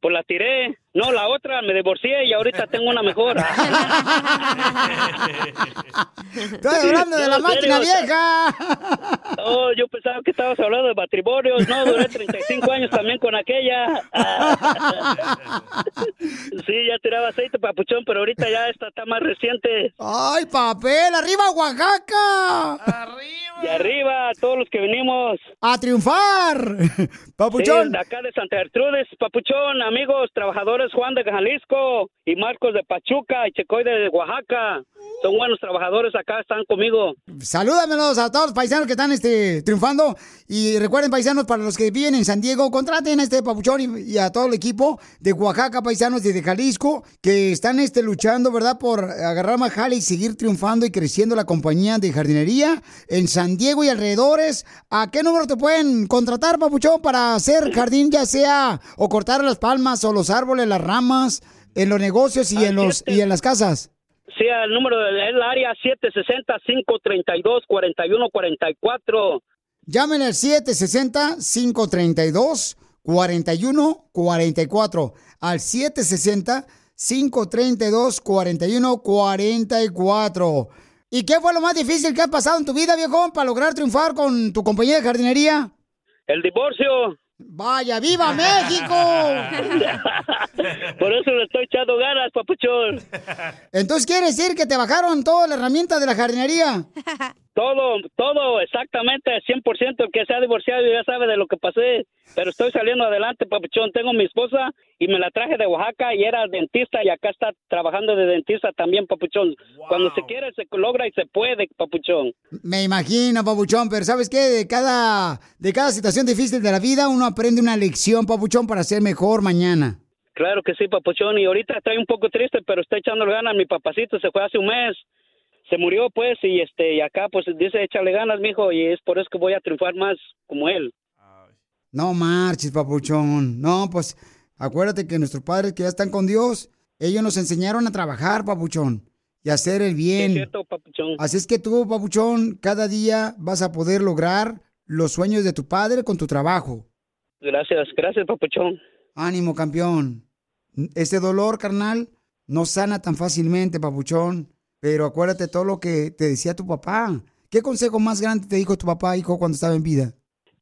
Speaker 13: Pues la tiré. No, la otra me divorcié y ahorita tengo una mejor.
Speaker 2: Estoy hablando de la máquina
Speaker 13: serio,
Speaker 2: vieja.
Speaker 13: Oh, yo pensaba que estabas hablando de matrimonios. No, duré 35 años también con aquella. <laughs> Sí, ya tiraba aceite, papuchón, pero ahorita ya esta está más reciente.
Speaker 2: ¡Ay, papel! ¡Arriba, Oaxaca!
Speaker 13: Y arriba, todos los que venimos.
Speaker 2: ¡A triunfar! <laughs> Papuchón.
Speaker 13: Sí, de acá de Santa Gertrudis, Papuchón, amigos, trabajadores Juan de Jalisco y Marcos de Pachuca y Checoy de Oaxaca. Son buenos trabajadores acá, están conmigo.
Speaker 2: Salúdamelos a todos los paisanos que están este, triunfando. Y recuerden, paisanos, para los que viven en San Diego, contraten a este papuchón y, y a todo el equipo de Oaxaca, paisanos y de Jalisco, que están este, luchando, ¿verdad?, por agarrar más jale y seguir triunfando y creciendo la compañía de jardinería en San Diego y alrededores. ¿A qué número te pueden contratar, papuchón, para hacer jardín, ya sea o cortar las palmas o los árboles, las ramas, en los negocios y, en, los, y en las casas?
Speaker 13: Sí, el número del el área 760-532-4144.
Speaker 2: Llámenle al 760-532-4144. Al 760-532-4144. ¿Y qué fue lo más difícil que ha pasado en tu vida, viejón, para lograr triunfar con tu compañía de jardinería?
Speaker 13: El divorcio.
Speaker 2: ¡Vaya, viva México!
Speaker 13: Por eso le estoy echando ganas, papuchón.
Speaker 2: Entonces, ¿quiere decir que te bajaron toda la herramienta de la jardinería? <laughs>
Speaker 13: Todo, todo, exactamente, 100%. El que se ha divorciado ya sabe de lo que pasé. Pero estoy saliendo adelante, papuchón. Tengo mi esposa y me la traje de Oaxaca y era dentista y acá está trabajando de dentista también, papuchón. Cuando se quiere, se logra y se puede, papuchón.
Speaker 2: Me imagino, papuchón, pero ¿sabes qué? De cada, de cada situación difícil de la vida, uno aprende una lección, papuchón, para ser mejor mañana.
Speaker 13: Claro que sí, papuchón. Y ahorita estoy un poco triste, pero estoy echando ganas. Mi papacito se fue hace un mes. Se murió, pues, y este, y acá, pues, dice, échale ganas, mijo, y es por eso que voy a triunfar más como él.
Speaker 2: No marches, papuchón. No, pues acuérdate que nuestros padres que ya están con Dios, ellos nos enseñaron a trabajar, papuchón, y a hacer el bien.
Speaker 13: Es cierto, papuchón.
Speaker 2: Así es que tú, papuchón, cada día vas a poder lograr los sueños de tu padre con tu trabajo.
Speaker 13: Gracias, gracias, papuchón.
Speaker 2: Ánimo, campeón. Ese dolor, carnal, no sana tan fácilmente, papuchón. Pero acuérdate todo lo que te decía tu papá. ¿Qué consejo más grande te dijo tu papá, hijo, cuando estaba en vida?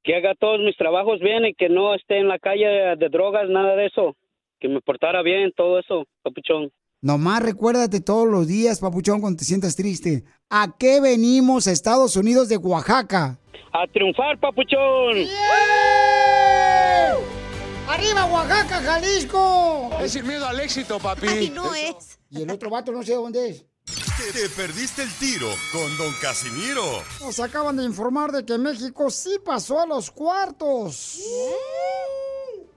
Speaker 13: Que haga todos mis trabajos bien y que no esté en la calle de drogas, nada de eso. Que me portara bien, todo eso, papuchón.
Speaker 2: Nomás recuérdate todos los días, papuchón, cuando te sientas triste. ¿A qué venimos a Estados Unidos de Oaxaca?
Speaker 13: A triunfar, papuchón.
Speaker 2: ¡Arriba, Oaxaca, Jalisco!
Speaker 14: Es sin miedo al éxito, papi.
Speaker 3: no es.
Speaker 2: Y el otro vato no sé dónde es.
Speaker 5: Te, te perdiste el tiro con Don Casimiro.
Speaker 2: Nos acaban de informar de que México sí pasó a los cuartos.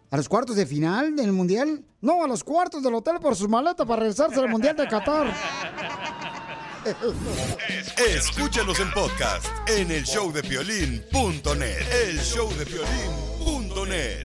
Speaker 2: ¿A los cuartos de final del Mundial? No, a los cuartos del hotel por sus maletas para regresarse al Mundial de Qatar. <laughs>
Speaker 5: Escúchanos en podcast en el showdepiolín.net. El showdepiolín.net.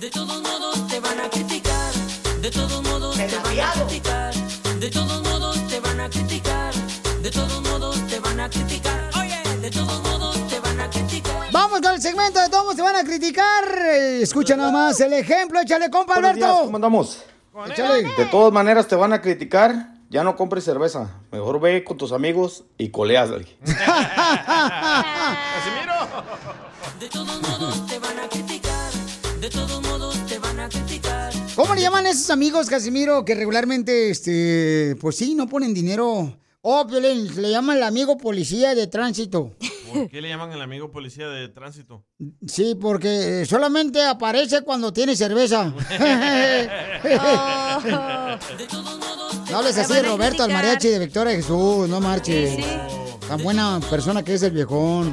Speaker 8: De todos modos te van a criticar, de todos modos te van a criticar, de todos modos te van a criticar, de todos modos te van a criticar, oye, de todos modos te van a criticar.
Speaker 2: Vamos con el segmento de todos se van a criticar. Escucha nada más el ejemplo, échale compa
Speaker 15: Buenos días,
Speaker 2: Alberto.
Speaker 15: ¿Cómo andamos?
Speaker 2: Échale.
Speaker 15: De todas maneras te van a criticar. Ya no compres cerveza. Mejor ve con tus amigos y coleas. güey. <laughs>
Speaker 8: De todos modos te van a criticar, de todos modos
Speaker 2: esos amigos, Casimiro, que regularmente, este, pues sí, no ponen dinero? Oh, Piolín, le llaman el amigo policía de tránsito.
Speaker 4: ¿Por qué le llaman el amigo policía de tránsito?
Speaker 2: Sí, porque solamente aparece cuando tiene cerveza. <laughs> No hables así Roberto, al mariachi de Victoria Jesús, no marches. Tan buena persona que es el viejón.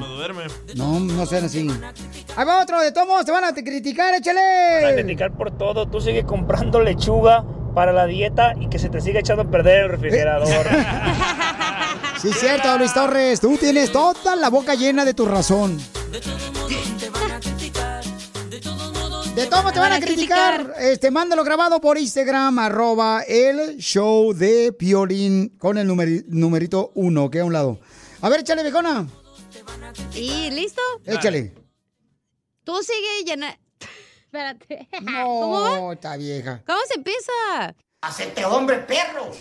Speaker 2: No, no sean así. Ahí va otro, de todos modos te van a criticar,
Speaker 16: Van a
Speaker 2: échale.
Speaker 16: criticar por todo. Tú sigue comprando lechuga para la dieta y que se te siga echando a perder el refrigerador. <laughs>
Speaker 2: Sí, cierto, Luis Torres, tú tienes toda la boca llena de tu razón. De todos modos te van a criticar. Este, mándalo grabado por Instagram, arroba el show de Piolín con el numeri- numerito uno, que a un lado. A ver, échale, viejona.
Speaker 3: ¿Y listo?
Speaker 2: Échale.
Speaker 3: Tú sigue llena... <laughs> Espérate.
Speaker 2: No, <laughs> está vieja.
Speaker 3: ¿Cómo se empieza?
Speaker 8: ¡Hacete hombre, perro!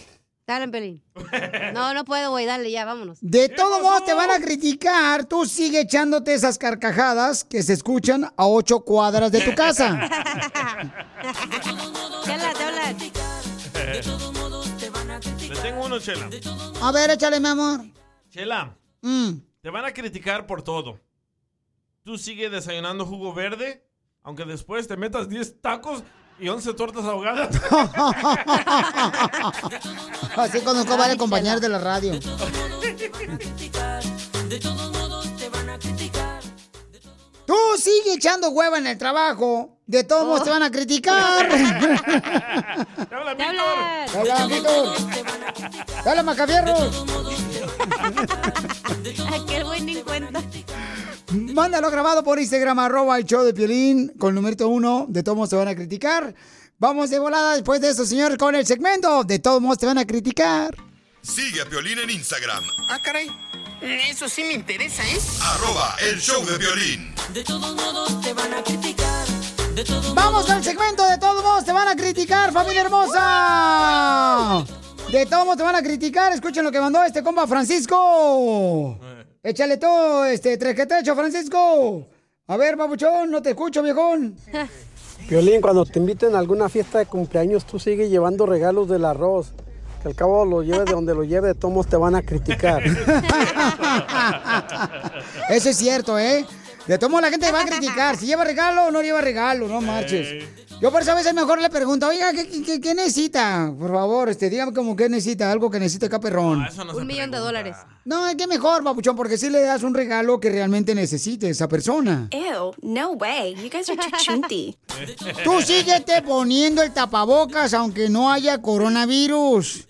Speaker 3: Dale, Pelín. No, no puedo, güey. Dale, ya, vámonos.
Speaker 2: De todos modos te van a criticar. Tú sigue echándote esas carcajadas que se escuchan a ocho cuadras de tu casa. <laughs>
Speaker 3: Chela, te hablan.
Speaker 4: Le tengo uno, Chela.
Speaker 2: A ver, échale, mi amor.
Speaker 4: Chela,
Speaker 2: Mm.
Speaker 4: te van a criticar por todo. Tú sigue desayunando jugo verde, aunque después te metas 10 tacos y 11 tortas ahogadas. <laughs>
Speaker 2: Así conozco varios compañeros de la radio.
Speaker 8: De todos modos te van a criticar.
Speaker 2: Tú sigue echando hueva en el trabajo. De todos modos te van a criticar. <laughs>
Speaker 4: ¡Te habla, Víctor!
Speaker 2: ¡Te habla, Víctor! ¡Te habla, Macafierros!
Speaker 3: Aquel ni cuenta.
Speaker 2: Mándalo grabado por Instagram, arroba el show de Piolín, con el numerito uno. De todos modos te van a criticar. Vamos de volada después de eso, señor, con el segmento. De todos modos te van a criticar.
Speaker 5: Sigue a Piolín en Instagram.
Speaker 7: Ah, caray. Eso sí me interesa, ¿eh?
Speaker 5: Arroba el show de violín.
Speaker 8: De todos modos te van a criticar. De todos
Speaker 2: Vamos el segmento. De todos modos te van a criticar, familia hermosa. De todos modos te van a criticar. Escuchen lo que mandó este compa Francisco. Échale todo, este, tres que te echo, Francisco. A ver, babuchón, no te escucho, viejón. <laughs>
Speaker 17: Violín, cuando te inviten a alguna fiesta de cumpleaños, tú sigue llevando regalos del arroz. Que al cabo lo lleve de donde lo lleve, de todos modos te van a criticar. <laughs>
Speaker 2: Eso es cierto, ¿eh? <laughs> De modos la gente va a criticar. Si lleva regalo o no lleva regalo, no marches. Yo por eso a veces mejor le pregunto, oiga, ¿qué, qué- qué necesita? Por favor, este, dígame como que necesita, algo que necesita acá, perrón.
Speaker 3: Un millón de dólares.
Speaker 2: No, es que mejor, papuchón, porque si le das un regalo que realmente necesite esa persona.
Speaker 18: Ew, no way. You guys are too chunty. <laughs>
Speaker 2: Tú síguete poniendo el tapabocas aunque no haya coronavirus.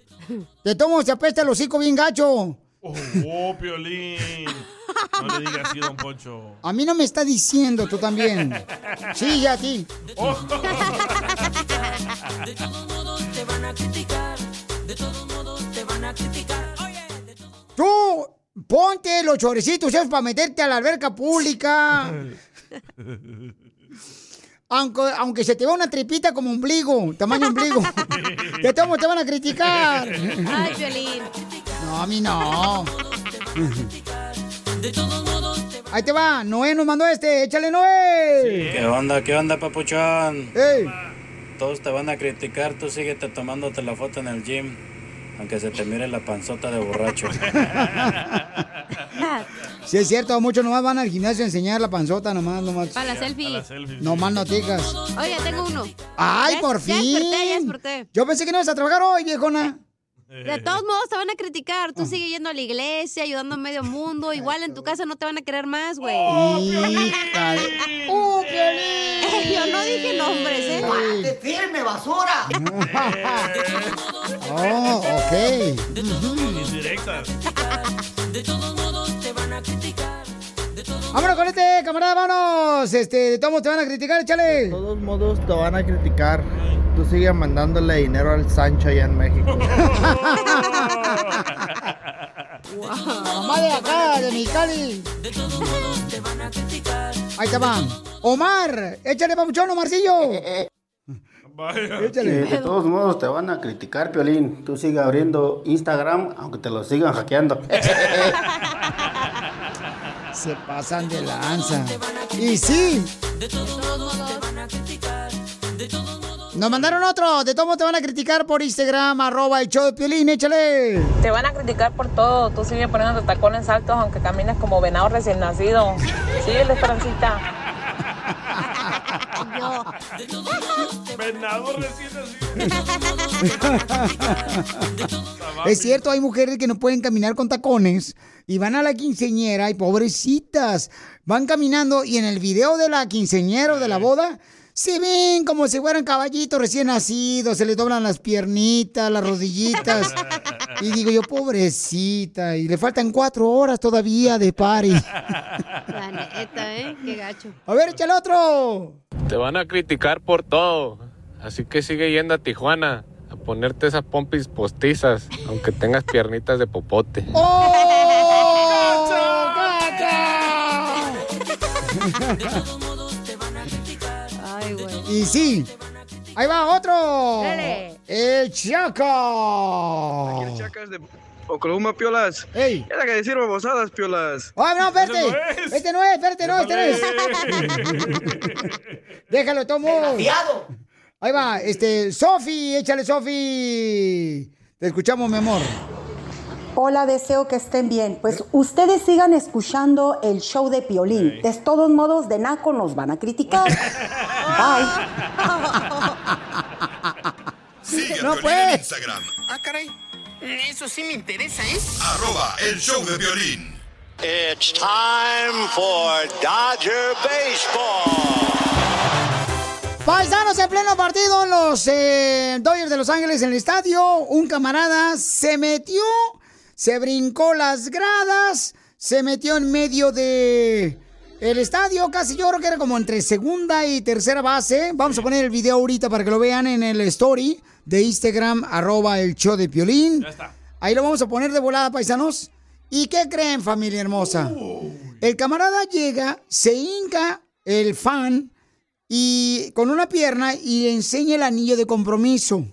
Speaker 2: Te tomo, se apesta el hocico bien gacho.
Speaker 4: Oh, Piolín. <laughs> No le digas así, don Poncho.
Speaker 2: A mí no me está diciendo, tú también. Sí, ya a ti.
Speaker 8: De todos modos te van a criticar. De todos modos te van a criticar.
Speaker 2: Tú Ponte los chorecitos esos para meterte a la alberca pública. Aunque, aunque se te vea una tripita como ombligo, tamaño ombligo. <laughs> De todos modos te van a criticar.
Speaker 3: Ay, Violín.
Speaker 2: No, a mí no. Ahí te va, Noé nos mandó este, échale Noé.
Speaker 19: ¿Qué onda, qué onda, papuchón?
Speaker 2: Ey.
Speaker 19: Todos te van a criticar, tú síguete tomándote la foto en el gym, aunque se te mire la panzota de borracho. <laughs>
Speaker 2: Sí, es cierto, muchos nomás van al gimnasio a enseñar la panzota, nomás, nomás.
Speaker 3: Para la selfie.
Speaker 2: Nomás no ticas.
Speaker 3: Oye, tengo uno.
Speaker 2: ¡Ay,
Speaker 3: Ya-
Speaker 2: por
Speaker 3: ya
Speaker 2: fin!
Speaker 3: desperté, ya desperté.
Speaker 2: Yo pensé que no ibas a trabajar hoy, viejona.
Speaker 3: De todos modos te van a criticar. Tú sigues yendo a la iglesia, ayudando a medio mundo. Igual en tu casa no te van a querer más, güey.
Speaker 2: De- ¡Uh, Piolín!
Speaker 3: Yo no dije nombres, ¿eh?
Speaker 2: ¡Mate
Speaker 20: firme, basura! <laughs>
Speaker 2: Oh, ok.
Speaker 4: Indirectas.
Speaker 2: Vámonos con este, camarada, vámonos. Este, de todos modos te van a criticar, échale.
Speaker 21: De todos modos te van a criticar. Tú sigues mandándole dinero al Sancho allá en México. <laughs>
Speaker 2: Mamá de acá, de Mexicali. Ahí te va. Omar, échale papuchón, Omarcillo. <laughs> Échale.
Speaker 22: de todos modos te van a criticar, Piolín. Tú sigue abriendo Instagram, aunque te lo sigan hackeando. <laughs>
Speaker 2: Se pasan de lanza. Y sí. Nos mandaron otro. De todos modos te van a criticar por Instagram, arroba el show de Piolín, échale.
Speaker 23: Te van a criticar por todo. Tú sigues poniendo tacones altos aunque camines como venado recién nacido. Síguele, Esperancita.
Speaker 4: Venado recién
Speaker 2: Es cierto, hay mujeres que no pueden caminar con tacones y van a la quinceñera y pobrecitas, van caminando y en el video de la quinceñera o de la boda se ven como si fueran caballitos recién nacidos, se les doblan las piernitas, las rodillitas. <laughs> Y digo yo, pobrecita, y le faltan cuatro horas todavía de party.
Speaker 3: La neta, ¿eh? Qué gacho.
Speaker 2: A ver, échale otro.
Speaker 24: Te van a criticar por todo. Así que sigue yendo a Tijuana a ponerte esas pompis postizas, aunque tengas piernitas de popote.
Speaker 2: ¡Oh! <laughs>
Speaker 3: Ay, güey.
Speaker 2: Y sí, ahí va otro.
Speaker 3: Dale.
Speaker 2: El Chaca.
Speaker 25: Chacas de Oklahoma, piolas.
Speaker 2: ¡Ey!
Speaker 25: Ya que decir babosadas, piolas.
Speaker 2: ¡Ah, no, espérate! Este no es, espérate, no, este no es. <laughs> Déjalo, tomo.
Speaker 20: Desgraciado.
Speaker 2: Ahí va, este, Sofi, échale, Sofi. Te escuchamos, mi amor.
Speaker 26: Hola, deseo que estén bien. Pues ustedes sigan escuchando el show de Piolín. De todos modos, de Naco nos van a criticar. Bye.
Speaker 5: Sigue
Speaker 26: No,
Speaker 5: Piolín
Speaker 26: pues.
Speaker 5: en Instagram,
Speaker 7: Ah, caray. Eso sí me interesa, ¿eh?
Speaker 5: arroba el show de violín.
Speaker 27: It's time for Dodger Baseball.
Speaker 2: Paisanos en pleno partido en los eh, Dodgers de Los Ángeles en el estadio. Un camarada se metió, se brincó las gradas, se metió en medio de el estadio, casi yo creo que era como entre segunda y tercera base. Vamos a poner el video ahorita para que lo vean en el story de Instagram, arroba el show de Piolín. Ahí lo vamos a poner de volada, paisanos. ¿Y qué creen, familia hermosa? El camarada llega, se hinca el fan y con una pierna y le enseña el anillo de compromiso,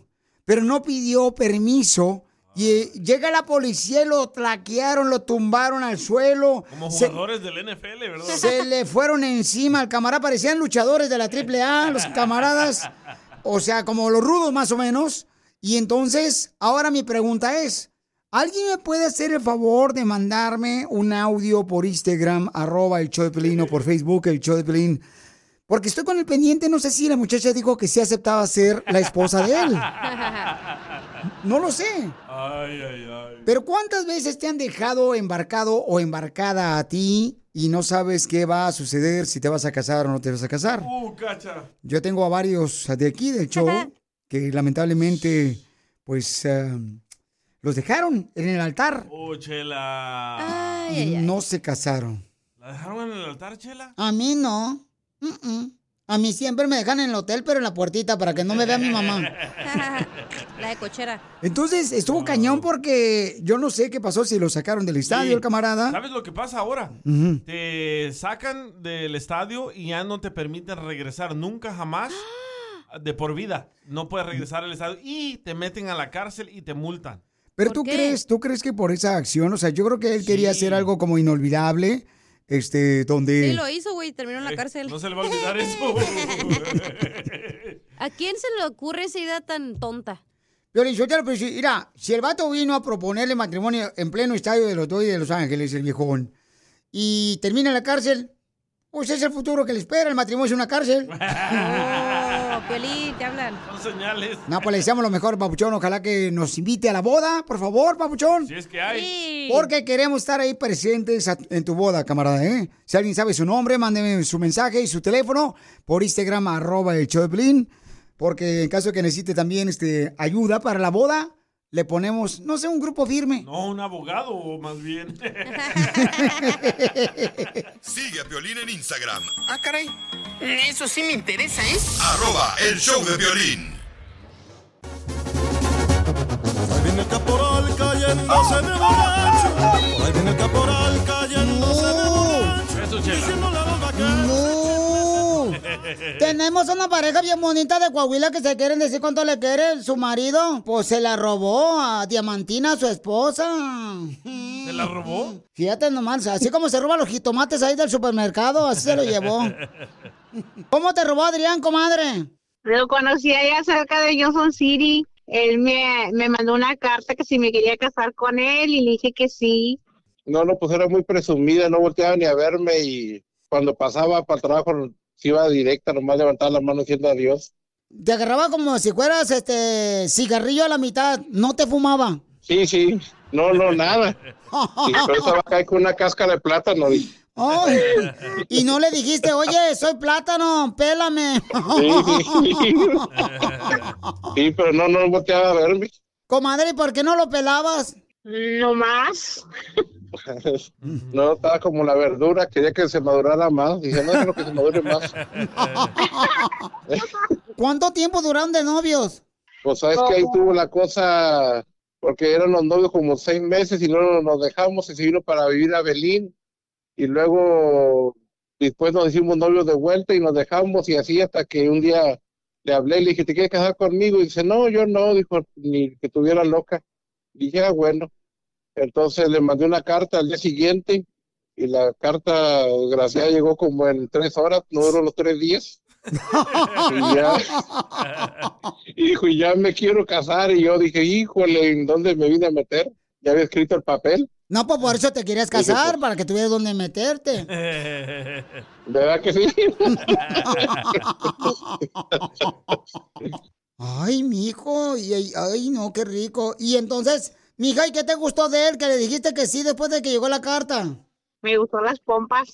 Speaker 2: pero no pidió permiso. Y llega la policía y lo traquearon, lo tumbaron al suelo.
Speaker 4: Como
Speaker 2: Se-
Speaker 4: jugadores del NFL, ¿verdad?
Speaker 2: se le fueron encima al camarada, parecían luchadores de la AAA, los <laughs> camaradas, o sea, como los rudos más o menos. Y entonces, ahora mi pregunta es, ¿alguien me puede hacer el favor de mandarme un audio por Instagram, arroba el show de Pelín, o por Facebook, el show de Pelín? Porque estoy con el pendiente, no sé si la muchacha dijo que sí aceptaba ser la esposa de él. <laughs> No lo sé.
Speaker 4: Ay, ay, ay.
Speaker 2: Pero ¿cuántas veces te han dejado embarcado o embarcada a ti y no sabes qué va a suceder si te vas a casar o no te vas a casar?
Speaker 4: Uh, cacha.
Speaker 2: Yo tengo a varios de aquí del show que lamentablemente, pues, eh, los dejaron en el altar
Speaker 4: Oh, chela.
Speaker 2: y no se casaron.
Speaker 4: ¿La dejaron en el altar, chela?
Speaker 2: A mí no. Mm-mm. A mí siempre me dejan en el hotel, pero en la puertita para que no me vea mi mamá. <laughs>
Speaker 3: La de cochera.
Speaker 2: Entonces estuvo cañón porque yo no sé qué pasó si lo sacaron del estadio
Speaker 4: Sí.
Speaker 2: el camarada.
Speaker 4: ¿Sabes lo que pasa ahora? Te sacan del estadio y ya no te permiten regresar nunca jamás de por vida. No puedes regresar al estadio y te meten a la cárcel y te multan.
Speaker 2: Pero tú crees, tú crees que por esa acción, o sea, yo creo que él quería hacer algo como inolvidable, este, donde
Speaker 3: Sí, lo hizo, güey, terminó en la cárcel.
Speaker 4: No se le va a olvidar <laughs> eso.
Speaker 3: ¿A quién se le ocurre esa idea tan tonta?
Speaker 2: Piolín, yo te lo precio. Mira, si el vato vino a proponerle matrimonio en pleno estadio de los Dodgers de Los Ángeles, el viejón, y termina en la cárcel, pues es el futuro que le espera. El matrimonio es una cárcel. <laughs>
Speaker 3: Piolín, te hablan.
Speaker 4: Son señales.
Speaker 2: No, pues le deseamos lo mejor, Papuchón. Ojalá que nos invite a la boda, por favor, Papuchón.
Speaker 4: Si es que hay.
Speaker 2: Porque queremos estar ahí presentes a- en tu boda, camarada, ¿eh? Si alguien sabe su nombre, mándeme su mensaje y su teléfono por Instagram, arroba el show de Piolín. Porque en caso de que necesite también este, ayuda para la boda, le ponemos, no sé, un grupo firme.
Speaker 4: No, un abogado, más bien. <laughs>
Speaker 5: Sigue a Piolín en Instagram,
Speaker 7: Ah, caray. Eso sí me interesa, ¿eh?
Speaker 5: arroba el show de violín.
Speaker 28: Ahí viene el caporal cayéndose de borracho. Ahí viene el caporal cayéndose de borracho.
Speaker 4: Eso, chela.
Speaker 2: Tenemos una pareja bien bonita de Coahuila que se quieren decir cuánto le quiere su marido. Pues se la robó a Diamantina, su esposa.
Speaker 4: ¿Se la robó?
Speaker 2: Fíjate nomás, así como se roban los jitomates ahí del supermercado, así se lo llevó. ¿Cómo te robó Adrián, comadre?
Speaker 29: Lo conocí allá cerca de Johnson City. Él me, me mandó una carta que si me quería casar con él y le dije que sí.
Speaker 20: No, no, pues era muy presumida, no volteaba ni a verme y cuando pasaba para el trabajo se iba directa, nomás levantaba la mano diciendo adiós.
Speaker 2: Te agarraba como si fueras este cigarrillo a la mitad, no te fumaba.
Speaker 20: Sí, sí, no, no, nada. <laughs> Y pero estaba acá con una cáscara de plátano. Y
Speaker 2: no le dijiste, oye, soy plátano, pélame.
Speaker 20: sí, sí, <laughs> sí, pero no, no volteaba a verme.
Speaker 2: Comadre, ¿y por qué no lo pelabas?
Speaker 29: No más. <laughs>
Speaker 20: No, estaba como la verdura, quería que se madurara más. Dije, no, quiero que se madure más. <laughs>
Speaker 2: ¿Cuánto tiempo duraron de novios?
Speaker 20: Pues sabes que ahí tuvo la cosa, porque eran los novios como seis meses y luego nos dejamos y se vino para vivir a Belín. Y luego después nos hicimos novios de vuelta y nos dejamos y así hasta que un día le hablé y le dije, ¿te quieres casar conmigo? Y dice, no, yo no, dijo, ni que tuviera loca. Y dije, ah, bueno. Entonces le mandé una carta al día siguiente y la carta, gracias, llegó como en tres horas, no duró los tres días. <laughs> y ya, y dijo, y ya me quiero casar. Y yo dije, híjole, ¿en dónde me vine a meter? Ya había escrito el papel.
Speaker 2: No, pues por eso te querías casar, para que tuvieras dónde meterte.
Speaker 20: ¿Verdad que sí? <laughs>
Speaker 2: Ay, mijo, y ay, ay, no, qué rico. Y entonces, mija, ¿y qué te gustó de él? Que le dijiste que sí después de que llegó la carta.
Speaker 29: Me gustó las pompas.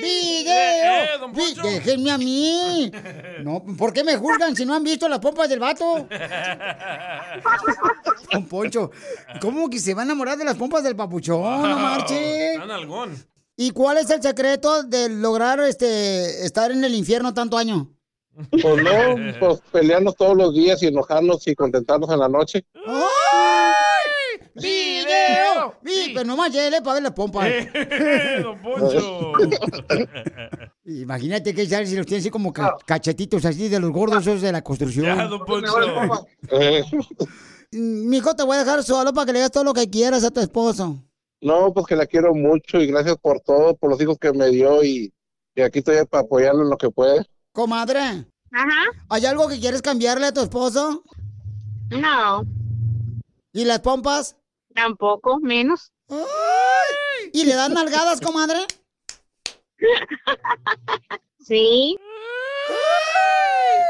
Speaker 2: ¡Video! Vi- Déjenme a mí. No, ¿por qué me juzgan si no han visto las pompas del vato? <laughs> Don Poncho, ¿cómo que se va a enamorar de las pompas del papuchón? No marche.
Speaker 4: Algón.
Speaker 2: ¿Y cuál es el secreto de lograr este estar en el infierno tanto año?
Speaker 20: Pues no, pues pelearnos todos los días y enojarnos y contentarnos en la noche.
Speaker 2: ¡Ay! ¡Video! Vi, pero no más llegue para ver las pompas. <laughs>
Speaker 4: Don Poncho. <laughs>
Speaker 2: Imagínate que ya si los tiene así como ca- cachetitos así de los gordos esos de la construcción.
Speaker 4: Ya, don Poncho.
Speaker 2: Mm, Mijo, te voy a dejar solo para que le digas todo lo que quieras a tu esposo.
Speaker 20: No, pues que la quiero mucho y gracias por todo, por los hijos que me dio y, y aquí estoy para apoyarlo en lo que puede.
Speaker 2: Comadre.
Speaker 29: Ajá.
Speaker 2: ¿Hay algo que quieres cambiarle a tu esposo?
Speaker 29: No.
Speaker 2: ¿Y las pompas?
Speaker 29: Tampoco, menos.
Speaker 2: ¿Y le das nalgadas, comadre? <laughs>
Speaker 29: Sí.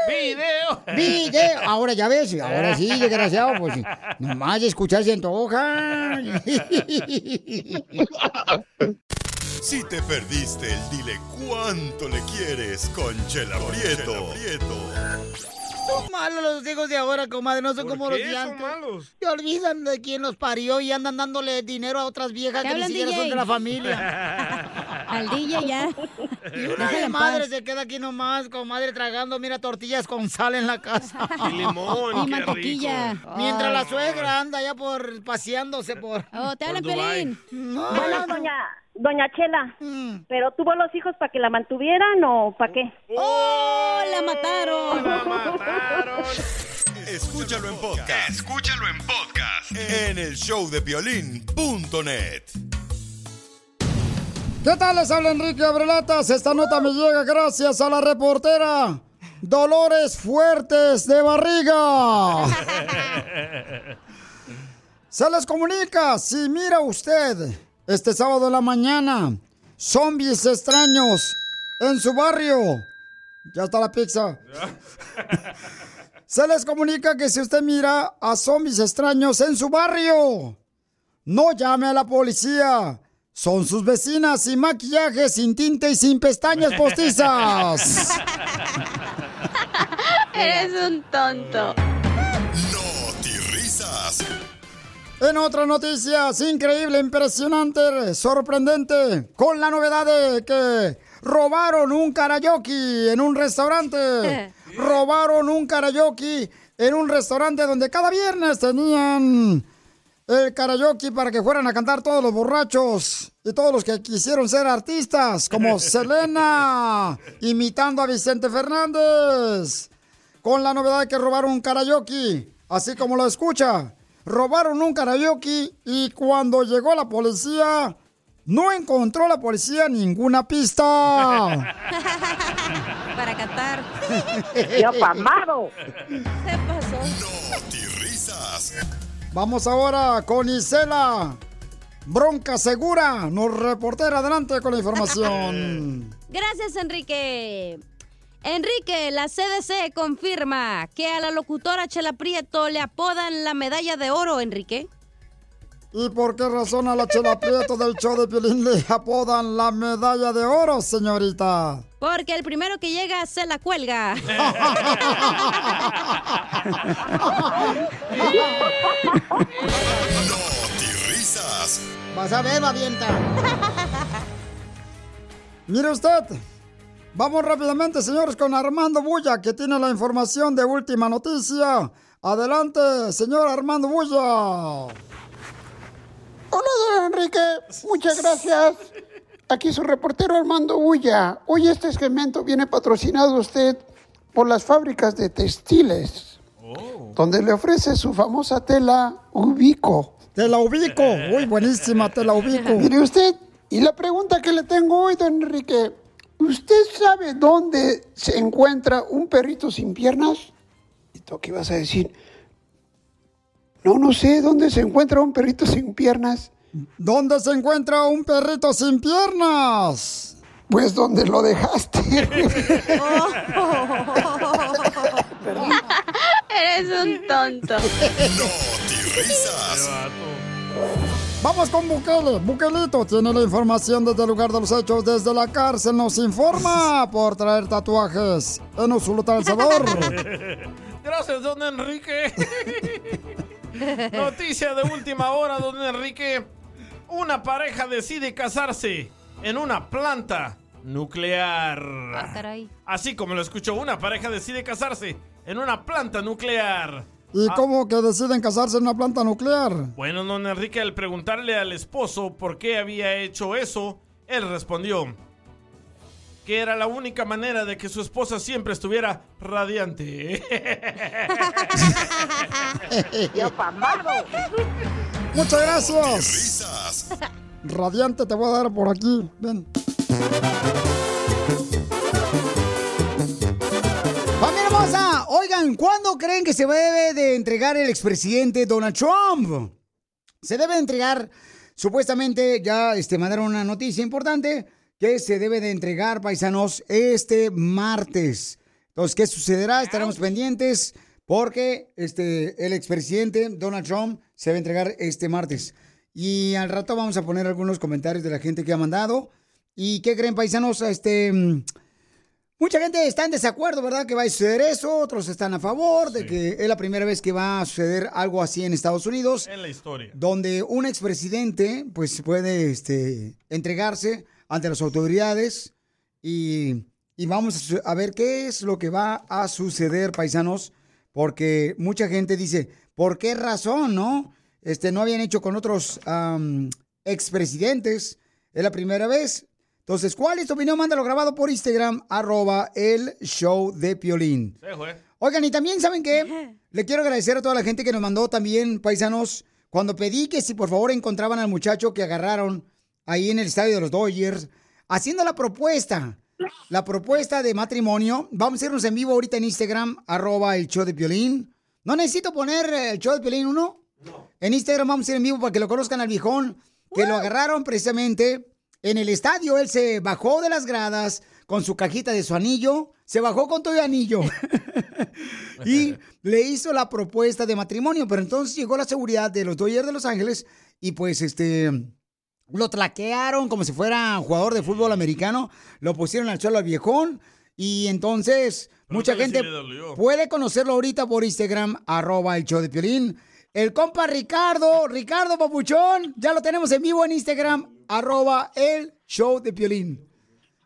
Speaker 4: ¡Video!
Speaker 2: Video. Ahora ya ves, ahora sí, desgraciado, pues <laughs> nomás escuchar se antoja. <laughs>
Speaker 5: Si te perdiste el dile cuánto le quieres con Chela Prieto.
Speaker 2: Son malos los hijos de ahora, comadre, no son como los
Speaker 4: qué
Speaker 2: de
Speaker 4: son
Speaker 2: antes.
Speaker 4: malos?
Speaker 2: Se olvidan de quién los parió y andan dándole dinero a otras viejas
Speaker 3: ¿Qué
Speaker 2: que ni siquiera son de la familia. <laughs>
Speaker 3: Al DJ ya. <laughs>
Speaker 2: Y una de madre se queda aquí nomás, con madre tragando, mira, tortillas con sal en la casa. <laughs>
Speaker 4: Y limón,
Speaker 3: Y mantequilla.
Speaker 4: rico.
Speaker 2: Mientras la
Speaker 3: Ay.
Speaker 2: suegra anda ya por paseándose por.
Speaker 3: Oh, te hablan. Pelín.
Speaker 30: Bueno, doña, doña Chela,
Speaker 2: Mm.
Speaker 30: ¿pero tuvo los hijos para que la mantuvieran o para qué?
Speaker 3: ¡Oh, la mataron!
Speaker 4: La mataron.
Speaker 5: Escúchalo en podcast. Escúchalo en podcast. En el show de violín.net.
Speaker 2: ¿Qué tal? Les habla Enrique Abrelatas. Esta nota me llega gracias a la reportera Dolores Fuertes de Barriga. <laughs> Se les comunica, si mira usted este sábado en la mañana, zombies extraños en su barrio. Ya está la pizza. <laughs> Se les comunica que si usted mira a zombies extraños en su barrio, no llame a la policía. Son sus vecinas sin maquillaje, sin tinte y sin pestañas postizas. <laughs>
Speaker 3: Eres un tonto.
Speaker 5: risas.
Speaker 2: En otras noticias, increíble, impresionante, sorprendente, con la novedad de que robaron un karaoke en un restaurante. <laughs> robaron un karaoke en un restaurante donde cada viernes tenían el karaoke para que fueran a cantar todos los borrachos y todos los que quisieron ser artistas, como <laughs> Selena, imitando a Vicente Fernández. Con la novedad de que robaron un karaoke, así como lo escucha. Robaron un karaoke y cuando llegó la policía, no encontró la policía ninguna pista. <laughs>
Speaker 3: Para cantar.
Speaker 30: ¡Yo
Speaker 3: pasó.
Speaker 5: risas.
Speaker 2: Vamos ahora con Isela. Bronca segura. Nos reportera adelante con la información. <laughs>
Speaker 3: Gracias, Enrique. Enrique, la CDC confirma que a la locutora Chela Prieto le apodan la medalla de oro, Enrique.
Speaker 2: ¿Y por qué razón a la Chela Prieto del show de Piolín le apodan la medalla de oro, señorita?
Speaker 3: Porque el primero que llega se la cuelga. <laughs>
Speaker 5: risas.
Speaker 2: Vas a ver, avienta. Mire usted. Vamos rápidamente, señores, con Armando Bulla, que tiene la información de última noticia. Adelante, señor Armando Bulla.
Speaker 31: Hola, don Enrique. Muchas gracias. Aquí su reportero Armando Bulla. Hoy este segmento viene patrocinado usted por las fábricas de textiles, donde le ofrece su famosa tela Ubico.
Speaker 2: Te la ubico. Uy, buenísima, te la ubico. <laughs>
Speaker 31: Mire usted, y la pregunta que le tengo hoy, don Enrique, ¿usted sabe dónde se encuentra un perrito sin piernas? ¿Y tú qué vas a decir? No, no sé dónde se encuentra un perrito sin piernas.
Speaker 2: ¿Dónde se encuentra un perrito sin piernas?
Speaker 31: Pues donde lo dejaste. <laughs>
Speaker 3: Eres un tonto.
Speaker 5: risas.
Speaker 2: Vamos con Bukele. Bukelito tiene la información desde el lugar de los hechos. Desde la cárcel nos informa por traer tatuajes en Usulután, El Salvador. <laughs>
Speaker 4: Gracias, don Enrique. <laughs> Noticia de última hora, don Enrique. Una pareja decide casarse en una planta nuclear.
Speaker 3: Ah, caray.
Speaker 4: Así como lo escuchó, una pareja decide casarse en una planta nuclear.
Speaker 2: ¿Y
Speaker 4: Ah.
Speaker 2: cómo que deciden casarse en una planta nuclear?
Speaker 4: Bueno, don Enrique, al preguntarle al esposo por qué había hecho eso, él respondió que era la única manera de que su esposa siempre estuviera radiante. <laughs>
Speaker 2: Muchas gracias.
Speaker 5: Risas. <laughs>
Speaker 2: Radiante te voy a dar por aquí. Ven. ¡Familia hermosa! Oigan, ¿cuándo creen que se debe de entregar el expresidente Donald Trump? Se debe de entregar, supuestamente, ya este, mandaron una noticia importante, que se debe de entregar, paisanos, este martes. Entonces, ¿qué sucederá? Estaremos pendientes porque este, el expresidente Donald Trump se va a entregar este martes. Y al rato vamos a poner algunos comentarios de la gente que ha mandado. ¿Y qué creen, paisanos? Este, mm, mucha gente está en desacuerdo, ¿verdad? Que va a suceder eso. Otros están a favor de que es la primera vez que va a suceder algo así en Estados Unidos
Speaker 4: en la historia.
Speaker 2: donde un expresidente pues puede este, entregarse ante las autoridades y, y vamos a ver qué es lo que va a suceder, paisanos, porque mucha gente dice, ¿por qué razón, no? Este, no habían hecho con otros am, expresidentes, es la primera vez. Entonces, ¿cuál es tu opinión? Mándalo grabado por Instagram, arroba el show de Piolín.
Speaker 4: Sí.
Speaker 2: Oigan, y también, ¿saben qué? Le quiero agradecer a toda la gente que nos mandó también, paisanos, cuando pedí que si por favor encontraban al muchacho que agarraron ahí en el estadio de los Dodgers, haciendo la propuesta, la propuesta de matrimonio. Vamos a irnos en vivo ahorita en Instagram, arroba el show de Piolín. ¿No necesito poner eh, el show de Piolín uno? En Instagram vamos a ir en vivo para que lo conozcan al viejón, que lo agarraron precisamente en el estadio. Él se bajó de las gradas con su cajita de su anillo, se bajó con todo el anillo <laughs> y le hizo la propuesta de matrimonio. Pero entonces llegó la seguridad de los Dodgers de Los Ángeles y pues este lo traquearon como si fuera jugador de fútbol americano, lo pusieron al suelo al viejón y entonces mucha
Speaker 4: si
Speaker 2: gente puede conocerlo ahorita por Instagram, arroba el show de Piolín. El compa Ricardo, Ricardo Papuchón, ya lo tenemos en vivo en Instagram, arroba el show de Piolín.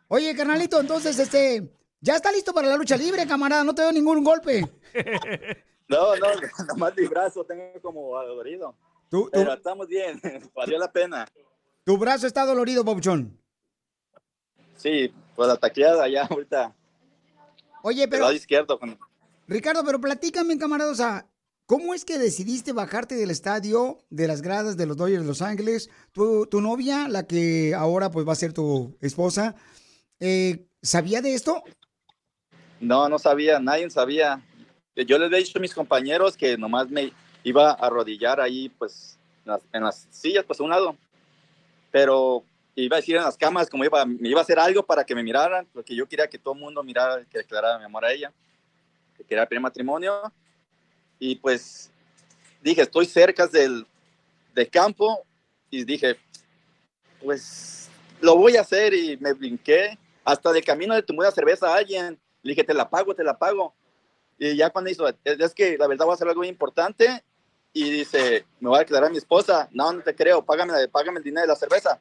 Speaker 2: Oye, carnalito, entonces, este, ya está listo para la lucha libre, camarada, no te veo ningún golpe. <laughs>
Speaker 32: No, no, nomás mi brazo tengo como adolorido.
Speaker 2: Tú- tú-
Speaker 32: Pero estamos bien, <laughs> valió la pena.
Speaker 2: Tu brazo está dolorido, Papuchón.
Speaker 32: Sí, pues la tacleada ya ahorita.
Speaker 2: Oye, pero,
Speaker 32: lado izquierdo.
Speaker 2: Ricardo, pero platícame, camarada, o sea, ¿cómo es que decidiste bajarte del estadio, de las gradas de los Dodgers de Los Ángeles? Tu, tu novia, la que ahora pues va a ser tu esposa, eh, ¿sabía de esto?
Speaker 32: No, no sabía, nadie sabía. Yo les he dicho a mis compañeros que nomás me iba a arrodillar ahí, pues, en las, en las sillas, pues, a un lado. Pero iba a decir en las camas, como iba, me iba a hacer algo para que me miraran, porque yo quería que todo el mundo mirara, que declarara mi amor a ella, que quería el primer matrimonio. Y pues dije, estoy cerca del, del campo y dije, pues lo voy a hacer y me brinqué. Hasta de camino le tomé una cerveza a alguien. Le dije, te la pago, te la pago. Y ya cuando hizo, es que la verdad voy a hacer algo muy importante. Y dice, me voy a declarar a mi esposa. No, no te creo, págame, págame el dinero de la cerveza.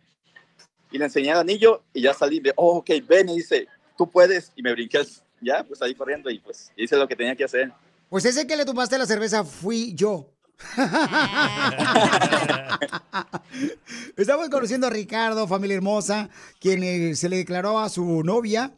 Speaker 32: Y le enseñé el anillo y ya salí. De, oh, ok, ven. Y dice, tú puedes. Y me brinqué. Ya, pues ahí corriendo y pues hice lo que tenía que hacer.
Speaker 2: Pues ese que le tomaste la cerveza fui yo. <laughs> Estamos conociendo a Ricardo, familia hermosa, quien eh, se le declaró a su novia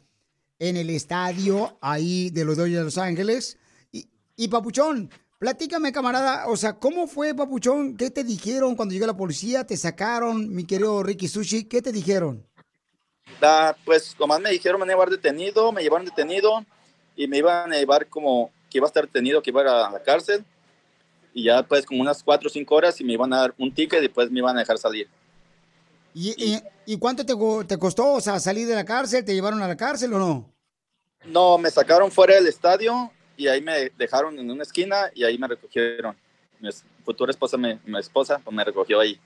Speaker 2: en el estadio ahí de los Dodgers de Los Ángeles. Y, y Papuchón, platícame, camarada, o sea, ¿cómo fue, Papuchón? ¿Qué te dijeron cuando llegó la policía? ¿Te sacaron, mi querido Ricky Sushi? ¿Qué te dijeron?
Speaker 32: Da, pues nomás me dijeron me iban a llevar detenido, me llevaron detenido y me iban a llevar como que iba a estar detenido, que iba a a la cárcel. Y ya pues como unas cuatro o cinco horas y me iban a dar un ticket y después me iban a dejar salir.
Speaker 2: ¿Y, y- y cuánto te, te costó, o sea, salir de la cárcel? ¿Te llevaron a la cárcel o no?
Speaker 32: No, me sacaron fuera del estadio y ahí me dejaron en una esquina y ahí me recogieron. Mi futura esposa, me- mi esposa, pues me recogió ahí.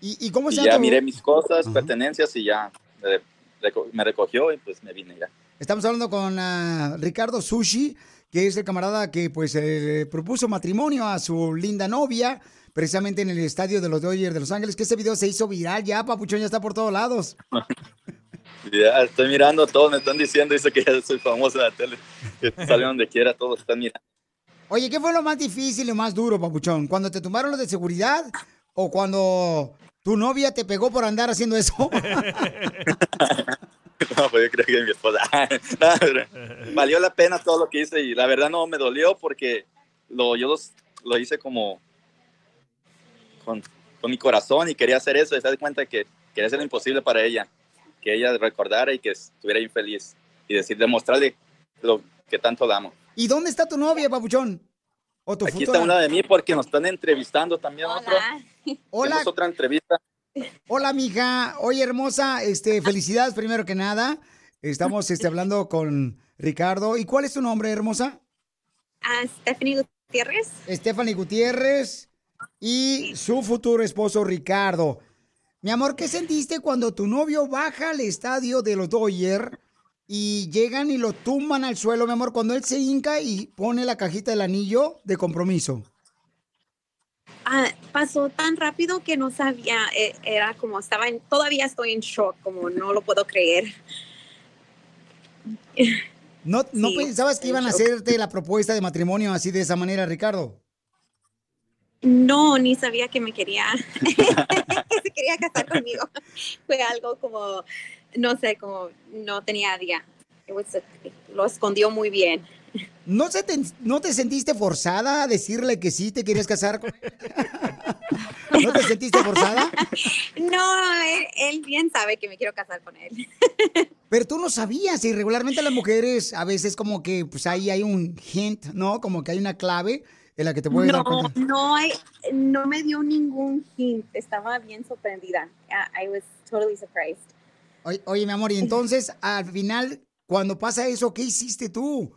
Speaker 2: ¿Y, y cómo se
Speaker 32: ya
Speaker 2: llama tu-
Speaker 32: miré mis cosas, pertenencias y ya me, reco- me recogió y pues me vine ya.
Speaker 2: Estamos hablando con ah, Ricardo Sushi, que es el camarada que pues eh, propuso matrimonio a su linda novia, precisamente en el estadio de los Dodgers de Los Ángeles, que ese video se hizo viral ya, papuchón, ya está por todos lados. <laughs>
Speaker 32: Ya estoy mirando, todos me están diciendo, dice que ya soy famoso en la tele. Sale donde quiera, todos están mirando.
Speaker 2: Oye, ¿qué fue lo más difícil y lo más duro, papuchón? ¿Cuando te tumbaron los de seguridad o cuando tu novia te pegó por andar haciendo eso? <laughs> <laughs>
Speaker 32: No, pues yo creo que mi esposa. <laughs> No, valió la pena todo lo que hice y la verdad no me dolió porque lo, yo los- lo hice como con, con mi corazón y quería hacer eso y se da cuenta que quería hacer lo imposible para ella, que ella recordara y que estuviera infeliz y decir, demostrarle lo que tanto la amo.
Speaker 2: ¿Y dónde está tu novia, papuchón? ¿O tu
Speaker 32: Aquí
Speaker 2: futura?
Speaker 32: está una de mí porque nos están entrevistando también otro.
Speaker 2: Hola.
Speaker 32: Tenemos otra entrevista.
Speaker 2: Hola, mija. Oye, hermosa, este, felicidades primero que nada. Estamos este, hablando con Ricardo. ¿Y cuál es tu nombre, hermosa?
Speaker 33: a Stephanie Gutiérrez.
Speaker 2: Stephanie Gutiérrez y su futuro esposo Ricardo. Mi amor, ¿qué sentiste cuando tu novio baja al estadio de los Dodgers y llegan y lo tumban al suelo, mi amor, cuando él se hinca y pone la cajita del anillo de compromiso?
Speaker 33: Ah, pasó tan rápido que no sabía, eh, era como estaba en, todavía estoy en shock, como no lo puedo creer.
Speaker 2: ¿No, pensabas que iban a hacerte la propuesta de matrimonio así de esa manera, Ricardo?
Speaker 33: No, ni sabía que me quería, <laughs> que se quería casar conmigo. <laughs> Fue algo como, no sé, como no tenía was a- lo escondió muy bien.
Speaker 2: ¿No, se te, ¿No te sentiste forzada a decirle que sí te querías casar con <laughs> ¿No te sentiste forzada?
Speaker 33: No, él, él bien sabe que me quiero casar con él.
Speaker 2: Pero tú no sabías, y regularmente las mujeres a veces como que pues ahí hay un hint, ¿no? Como que hay una clave en la que te puede dar
Speaker 33: No,
Speaker 2: cuenta.
Speaker 33: no, hay, no me dio ningún hint. Estaba bien sorprendida. I, I was totally surprised.
Speaker 2: Oye, oye, mi amor, y entonces al final, cuando pasa eso, ¿qué hiciste tú?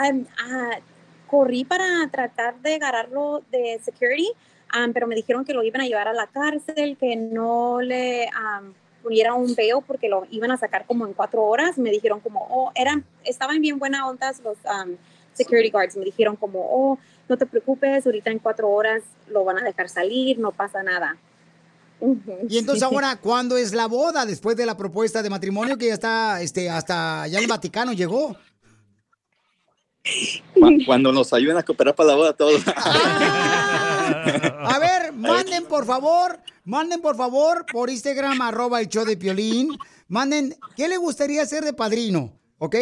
Speaker 33: Um, ah, corrí para tratar de agarrarlo de security, um, pero me dijeron que lo iban a llevar a la cárcel, que no le um, un veo porque lo iban a sacar como en cuatro horas. Me dijeron como, oh, eran, estaban bien buenas ondas los security guards. Me dijeron como, oh, no te preocupes, ahorita en cuatro horas lo van a dejar salir, no pasa nada.
Speaker 2: Y entonces ahora, ¿cuándo es la boda? Después de la propuesta de matrimonio que ya está, este, hasta ya el Vaticano llegó.
Speaker 32: Cu- Cuando nos ayuden a cooperar para la boda todos.
Speaker 2: A ver, manden por favor, manden por favor por Instagram, arroba el show de Piolín. Manden, ¿qué le gustaría hacer de padrino? ¿Ok?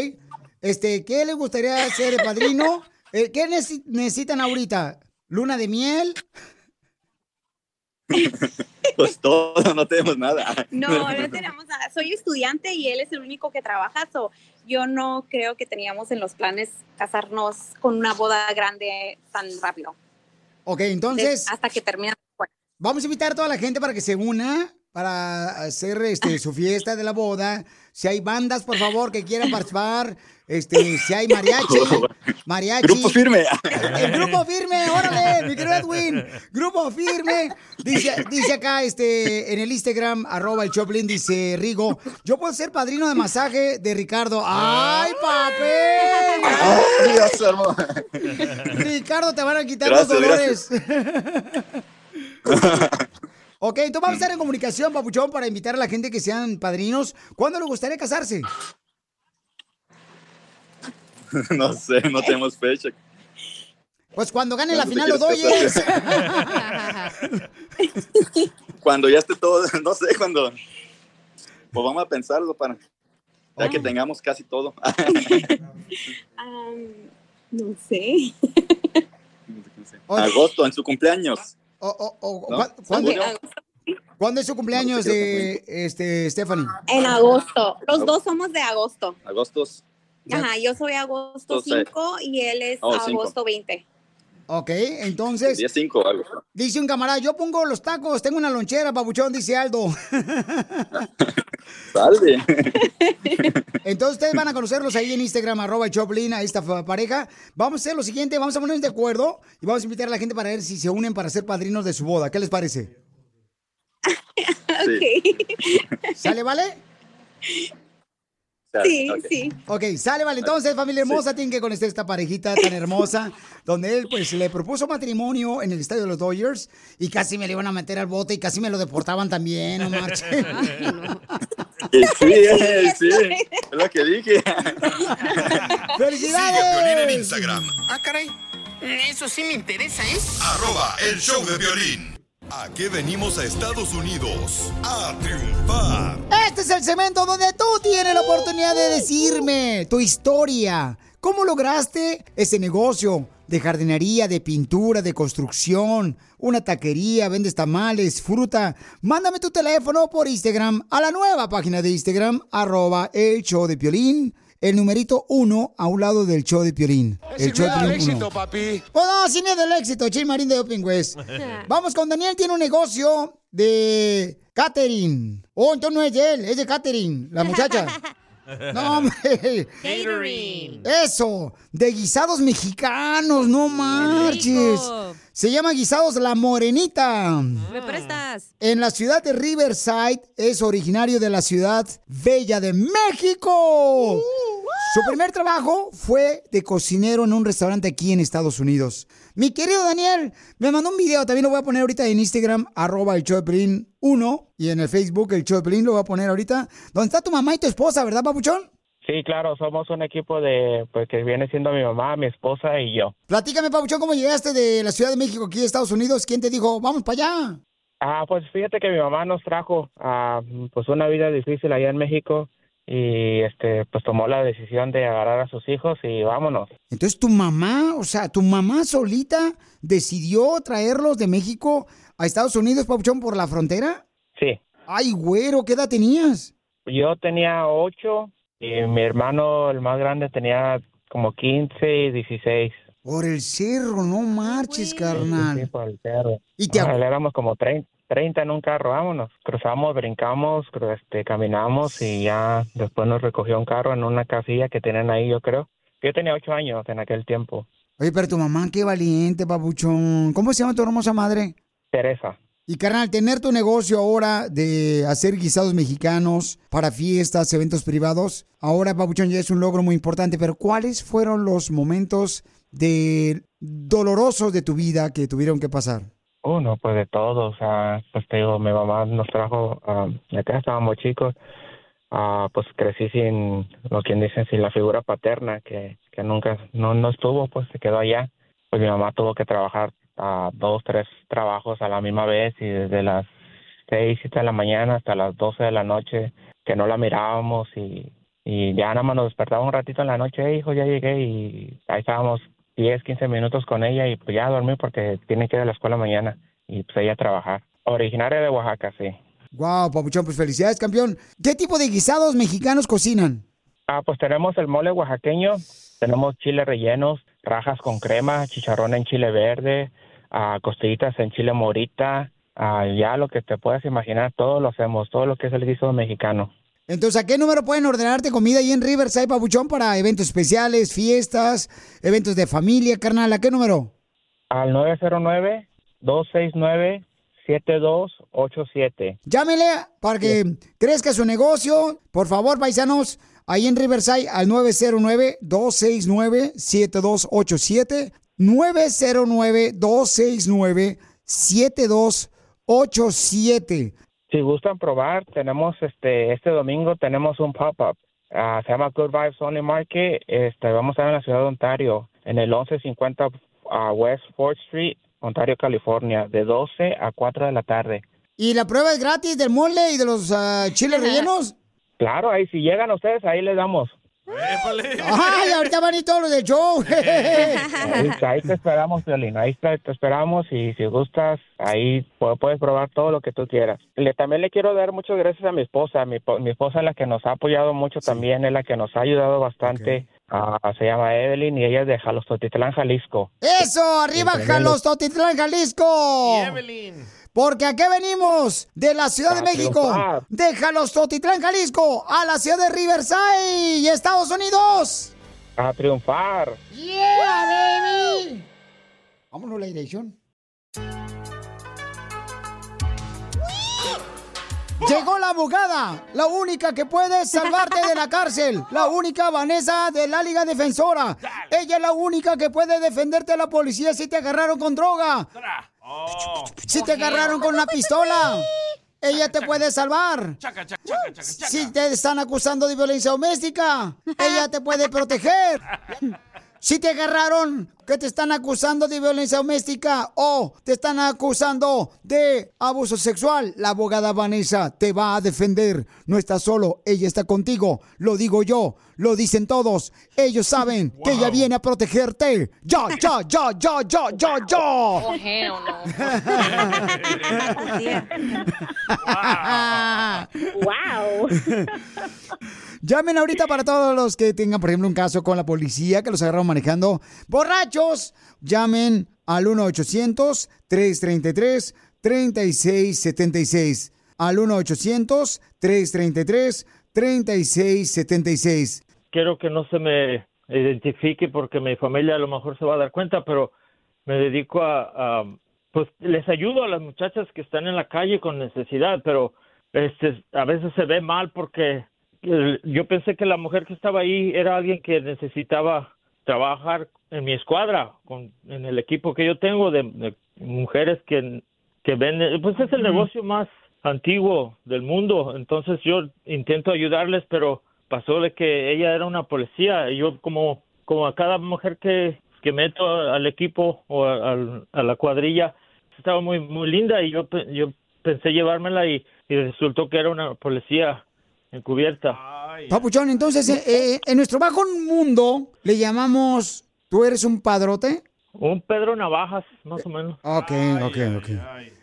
Speaker 2: Este, ¿qué le gustaría hacer de padrino? <laughs> Eh, ¿Qué necesi- necesitan ahorita? ¿Luna de miel? <laughs>
Speaker 32: Pues todo, no tenemos nada.
Speaker 33: No, no tenemos nada. Soy estudiante y él es el único que trabaja, so yo no creo que teníamos en los planes casarnos con una boda grande tan rápido.
Speaker 2: Ok, entonces,
Speaker 33: De- hasta que termine.
Speaker 2: vamos a invitar a toda la gente para que se una para hacer este, su fiesta de la boda. Si hay bandas, por favor, que quieran <laughs> participar. Este, si hay mariachi, <laughs> mariachi.
Speaker 32: Grupo firme.
Speaker 2: El grupo firme, órale, mi querido Edwin. Grupo firme. Dice, dice acá este, en el Instagram, arroba el Choplin, dice Rigo, yo puedo ser padrino de masaje de Ricardo. ¡Ay, papel!
Speaker 32: Ay, Dios, hermano.
Speaker 2: Ricardo, te van a quitar
Speaker 32: Gracias,
Speaker 2: los dolores. <laughs> ok, entonces vamos a estar en comunicación, papuchón, para invitar a la gente que sean padrinos. ¿Cuándo le gustaría casarse? <laughs>
Speaker 32: No sé, no tenemos fecha.
Speaker 2: Pues cuando gane la
Speaker 32: ¿Cuándo
Speaker 2: final los
Speaker 32: quieres
Speaker 2: Dodgers. <laughs>
Speaker 32: Cuando ya esté todo, <laughs> no sé, cuando... Pues vamos a pensarlo para... Ya que tengamos casi todo.
Speaker 33: Um, no sé.
Speaker 32: Agosto, en su cumpleaños.
Speaker 2: O- o- o-
Speaker 32: ¿No?
Speaker 2: ¿cu- ¿cuándo, es su cumpleaños de este, Stephanie?
Speaker 33: En agosto. Los dos somos de agosto.
Speaker 32: Agostos.
Speaker 33: Ajá, yo soy agosto
Speaker 32: Entonces-
Speaker 33: 5 y él es
Speaker 32: Oh, cinco.
Speaker 33: agosto 20.
Speaker 2: Ok, <laughs> entonces,
Speaker 32: Día 5 algo.
Speaker 2: dice un camarada, yo pongo los tacos, tengo una lonchera, papuchón, dice Aldo. <laughs>
Speaker 32: Salve. <laughs>
Speaker 2: Entonces ustedes van a conocerlos ahí en Instagram, arroba Choplin, a esta pareja. Vamos a hacer lo siguiente, vamos a ponernos de acuerdo y vamos a invitar a la gente para ver si se unen para ser padrinos de su boda. ¿Qué les parece? ¿Sale, vale?
Speaker 33: Sí, sí.
Speaker 2: Ok, sale, vale. Entonces, familia hermosa, tienen que conocer esta parejita tan hermosa, <laughs> donde él, pues, le propuso matrimonio en el estadio de los Dodgers y casi me le iban a meter al bote y casi me lo deportaban también, no marchen. <laughs> <laughs>
Speaker 32: Sí, eh, sí, es lo que dije.
Speaker 5: Sigue a Piolín en Instagram.
Speaker 7: Ah, caray. Eso sí me interesa, ¿eh?
Speaker 5: Arroba el show de violín. ¿A qué venimos a Estados Unidos? A triunfar.
Speaker 2: Este es el segmento donde tú tienes la oportunidad de decirme tu historia. ¿Cómo lograste ese negocio de jardinería, de pintura, de construcción, una taquería, vendes tamales, fruta? Mándame tu teléfono por Instagram a la nueva página de Instagram, arroba el show de Piolín, el numerito uno a un lado del show de Piolín. El show de Piolín uno.
Speaker 28: papi.
Speaker 2: Pues no, sin miedo al éxito, Chismarín de Open West. <laughs> Vamos con Daniel, tiene un negocio de catering. Oh, entonces no es de él, es de catering, la muchacha. <laughs> <laughs> No, hombre.
Speaker 3: Catering.
Speaker 2: Eso, de guisados mexicanos, no marches. Se llama Guisados La Morenita.
Speaker 3: ¿Me prestas?
Speaker 2: En la ciudad de Riverside, es originario de la ciudad bella de México. Su primer trabajo fue de cocinero en un restaurante aquí en Estados Unidos. Mi querido Daniel me mandó un video, también lo voy a poner ahorita en Instagram, arroba el Pelín 1, y en el Facebook el Pelín lo voy a poner ahorita. ¿Dónde está tu mamá y tu esposa, verdad, papuchón?
Speaker 34: Sí, claro, somos un equipo de, pues que viene siendo mi mamá, mi esposa y yo.
Speaker 2: Platícame, papuchón, ¿cómo llegaste de la Ciudad de México aquí a Estados Unidos? ¿Quién te dijo, vamos para allá?
Speaker 34: Ah, pues fíjate que mi mamá nos trajo a pues una vida difícil allá en México y este pues tomó la decisión de agarrar a sus hijos y vámonos.
Speaker 2: Entonces tu mamá, o sea, tu mamá solita decidió traerlos de México a Estados Unidos, papuchón, por la frontera.
Speaker 34: Sí.
Speaker 2: Ay, güero, ¿qué edad tenías?
Speaker 34: Yo tenía ocho y mi hermano, el más grande, tenía como 15 y 16.
Speaker 2: Por el cerro, no marches, carnal.
Speaker 34: Sí, por el cerro.
Speaker 2: ¿Y te
Speaker 34: éramos como 30, 30 en un carro, vámonos. Cruzamos, brincamos, este, caminamos y ya después nos recogió un carro en una casilla que tienen ahí, yo creo. Yo tenía ocho años en aquel tiempo.
Speaker 2: Oye, pero tu mamá, qué valiente, papuchón. ¿Cómo se llama tu hermosa madre?
Speaker 34: Teresa.
Speaker 2: Y carnal, tener tu negocio ahora de hacer guisados mexicanos para fiestas, eventos privados, ahora, papuchón, ya es un logro muy importante. Pero ¿cuáles fueron los momentos de dolorosos de tu vida que tuvieron que pasar?
Speaker 34: Uno, pues de todo, o sea, pues te digo, mi mamá nos trajo, ah, acá estábamos chicos, ah, pues crecí sin, lo quien dicen, sin la figura paterna, que, que nunca, no, no estuvo, pues se quedó allá. Pues mi mamá tuvo que trabajar a dos, tres trabajos a la misma vez y desde las seis, siete de la mañana hasta las doce de la noche, que no la mirábamos y, y ya nada más nos despertaba un ratito en la noche, "Eh, hijo, ya llegué y ahí estábamos 10, 15 minutos con ella y pues ya a dormir porque tiene que ir a la escuela mañana y pues ella a trabajar. Originaria de Oaxaca, sí.
Speaker 2: Wow, papuchón, pues felicidades, campeón. ¿Qué tipo de guisados mexicanos cocinan?
Speaker 34: Ah, pues tenemos el mole oaxaqueño, tenemos chile rellenos, rajas con crema, chicharrón en chile verde, ah, costillitas en chile morita, ah, ya lo que te puedas imaginar, todo lo hacemos, todo lo que es el guiso mexicano.
Speaker 2: Entonces, ¿a qué número pueden ordenarte comida ahí en Riverside, papuchón, para eventos especiales, fiestas, eventos de familia, carnal? ¿A qué número?
Speaker 34: Al 909-269-7287.
Speaker 2: Llámele para que crezca su negocio. Por favor, paisanos, ahí en Riverside al 909-269-7287. 909-269-7287.
Speaker 34: Si gustan probar, tenemos este este domingo tenemos un pop-up. Ah, se llama Good Vibes Only Market. Este, vamos a estar en la ciudad de Ontario, en el 1150 ah, West 4th Street, Ontario, California, de 12 a 4 de la tarde.
Speaker 2: ¿Y la prueba es gratis del mole y de los ah, chiles <laughs> rellenos?
Speaker 34: Claro, ahí si llegan ustedes, ahí les damos.
Speaker 2: ¡Ay, ahorita van a ir todos los del show! <laughs>
Speaker 34: Ahí, ahí te esperamos, Violín. Ahí te, te esperamos y si gustas, ahí pu- puedes probar todo lo que tú quieras. Le, también le quiero dar muchas gracias a mi esposa. Mi, po- mi esposa es la que nos ha apoyado mucho también, es la que nos ha ayudado bastante. Ah, se llama Evelyn y ella es de Jalostotitlán, Jalisco.
Speaker 2: ¡Eso! ¡Arriba. Jalostotitlán, Jalisco! Porque aquí venimos de la Ciudad de México, de Jalostotitlán, Jalisco, a la ciudad de Riverside y Estados Unidos.
Speaker 34: A triunfar.
Speaker 2: ¡Yeah, baby! Vámonos la dirección. Llegó la abogada, la única que puede salvarte de la cárcel, la única Vanessa de la Liga Defensora. Ella es la única que puede defenderte a la policía si te agarraron con droga. Si te agarraron con una pistola, ella te puede salvar. Si te están acusando de violencia doméstica, ella te puede proteger. <laughs> Si te agarraron que te están acusando de violencia doméstica o te están acusando de abuso sexual, la abogada Vanessa te va a defender. No estás solo, ella está contigo. Lo digo yo, lo dicen todos. Ellos saben que ella viene a protegerte. Ya, ya, ya, ya, ya, ya, ya.
Speaker 35: Oh, <laughs> hell
Speaker 30: wow.
Speaker 2: Llamen ahorita para todos los que tengan, por ejemplo, un caso con la policía que los agarraron manejando borrachos. Llamen al 1-800-333-3676. Al 1-800-333-3676.
Speaker 36: quiero que no se me identifique porque mi familia a lo mejor se va a dar cuenta, pero me dedico a, a, pues les ayudo a las muchachas que están en la calle con necesidad, pero este a veces se ve mal porque yo pensé que la mujer que estaba ahí era alguien que necesitaba trabajar en mi escuadra, con, en el equipo que yo tengo de, de mujeres que, que venden, pues es el negocio más antiguo del mundo, entonces yo intento ayudarles, pero pasó de que ella era una policía y yo como, como a cada mujer que, que meto al equipo o a, a la cuadrilla, estaba muy, muy linda y yo, yo pensé llevármela y, y resultó que era una policía encubierta.
Speaker 2: Papuchón, entonces, eh, eh, en nuestro bajo mundo le llamamos, ¿tú eres un padrote?
Speaker 36: Un Pedro Navajas, más o menos.
Speaker 2: Ok, ok, ok.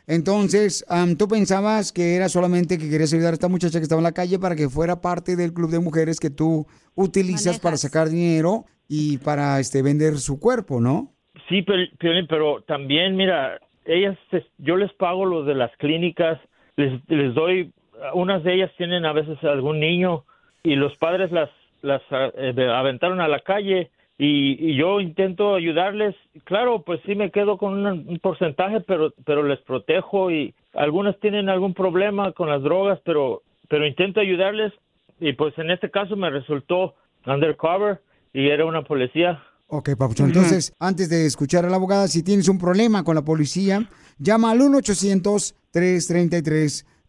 Speaker 2: Entonces, am, tú pensabas que era solamente que querías ayudar a esta muchacha que estaba en la calle para que fuera parte del club de mujeres que tú utilizas para sacar dinero y para este vender su cuerpo, ¿no?
Speaker 36: Sí, Piolín, pero también, mira, ellas, yo les pago lo de las clínicas, les, les doy, unas de ellas tienen a veces algún niño y los padres las, las eh, aventaron a la calle y, y yo intento ayudarles. Claro, pues sí me quedo con un porcentaje, pero, pero les protejo y algunas tienen algún problema con las drogas, pero, pero intento ayudarles y pues en este caso me resultó undercover y era una policía.
Speaker 2: Ok, Papuchón. Entonces, antes de escuchar a la abogada, si tienes un problema con la policía, llama al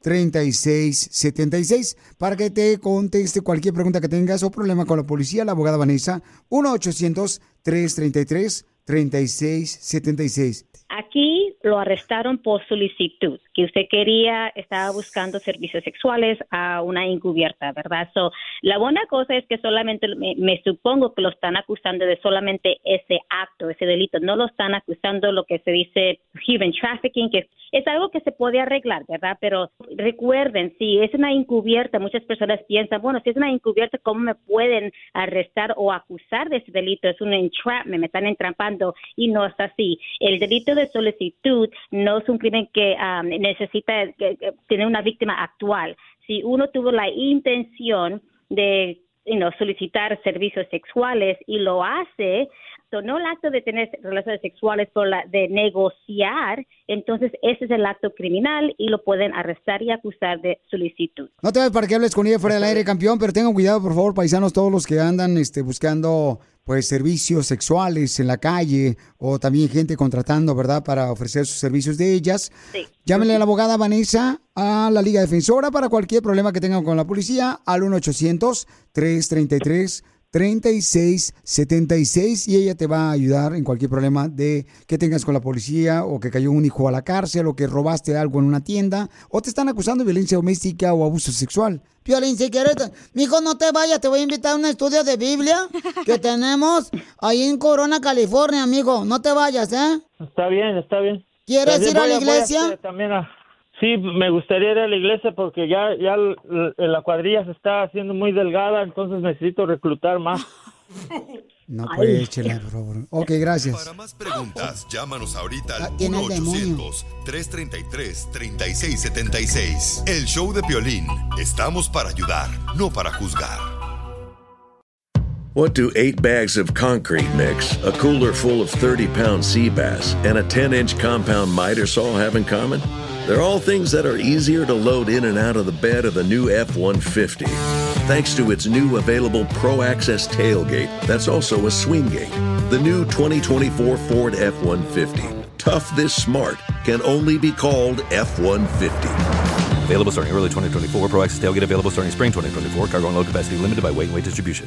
Speaker 2: 1-800-333-3676 para que te conteste cualquier pregunta que tengas o problema con la policía. La abogada Vanessa, 1-800-333-3676.
Speaker 30: Aquí lo arrestaron por solicitud, que usted quería, estaba buscando servicios sexuales a una encubierta, ¿verdad? So, la buena cosa es que solamente, me, me supongo que lo están acusando de solamente ese acto, ese delito. No lo están acusando lo que se dice human trafficking, que es algo que se puede arreglar, ¿verdad? Pero recuerden, si es una encubierta, muchas personas piensan, bueno, si es una encubierta, ¿cómo me pueden arrestar o acusar de ese delito? Es un entrapment, me están entrampando y no es así. El delito de solicitud no es un crimen que um, necesita eh, tener una víctima actual. Si uno tuvo la intención de solicitar servicios sexuales y lo hace, no el acto de tener relaciones sexuales, pero la de negociar, entonces ese es el acto criminal y lo pueden arrestar y acusar de solicitud.
Speaker 2: No te vayas para que hables con ella fuera del aire, campeón, pero tengan cuidado, por favor, paisanos, todos los que andan este, buscando pues servicios sexuales en la calle o también gente contratando, ¿verdad?, para ofrecer sus servicios de ellas. Llámenle a la abogada Vanessa a la Liga Defensora para cualquier problema que tengan con la policía al 1-800-333-3676 y ella te va a ayudar en cualquier problema de que tengas con la policía o que cayó un hijo a la cárcel o que robaste algo en una tienda o te están acusando de violencia doméstica o abuso sexual. Piolín, si quieres, mijo, no te vayas, te voy a invitar a un estudio de Biblia que <laughs> tenemos ahí en Corona, California, amigo. No te vayas, ¿eh?
Speaker 36: Está bien, está bien.
Speaker 2: ¿Quieres ir a la iglesia?
Speaker 36: hacer también a- sí, me gustaría ir a la iglesia porque ya, ya la cuadrilla se está haciendo muy delgada, entonces necesito reclutar más. <laughs>
Speaker 2: No, pues, chela, por favor. Ok, gracias.
Speaker 5: Para más preguntas, llámanos ahorita
Speaker 2: Ah,
Speaker 5: al
Speaker 2: tiene el demonio.
Speaker 5: 1-800-333-3676. El show de Piolín. Estamos para ayudar, no para juzgar.
Speaker 37: What do eight bags of concrete mix, a cooler full of 30 pound sea bass, and a 10 inch compound miter saw have in common? They're all things that are easier to load in and out of the bed of the new F 150. Thanks to its new available Pro Access tailgate that's also a swing gate. The new 2024 Ford F 150. Tough this smart can only be called F 150.
Speaker 38: Available starting early 2024. Pro Access tailgate available starting spring 2024. Cargo and load capacity limited by weight and weight distribution.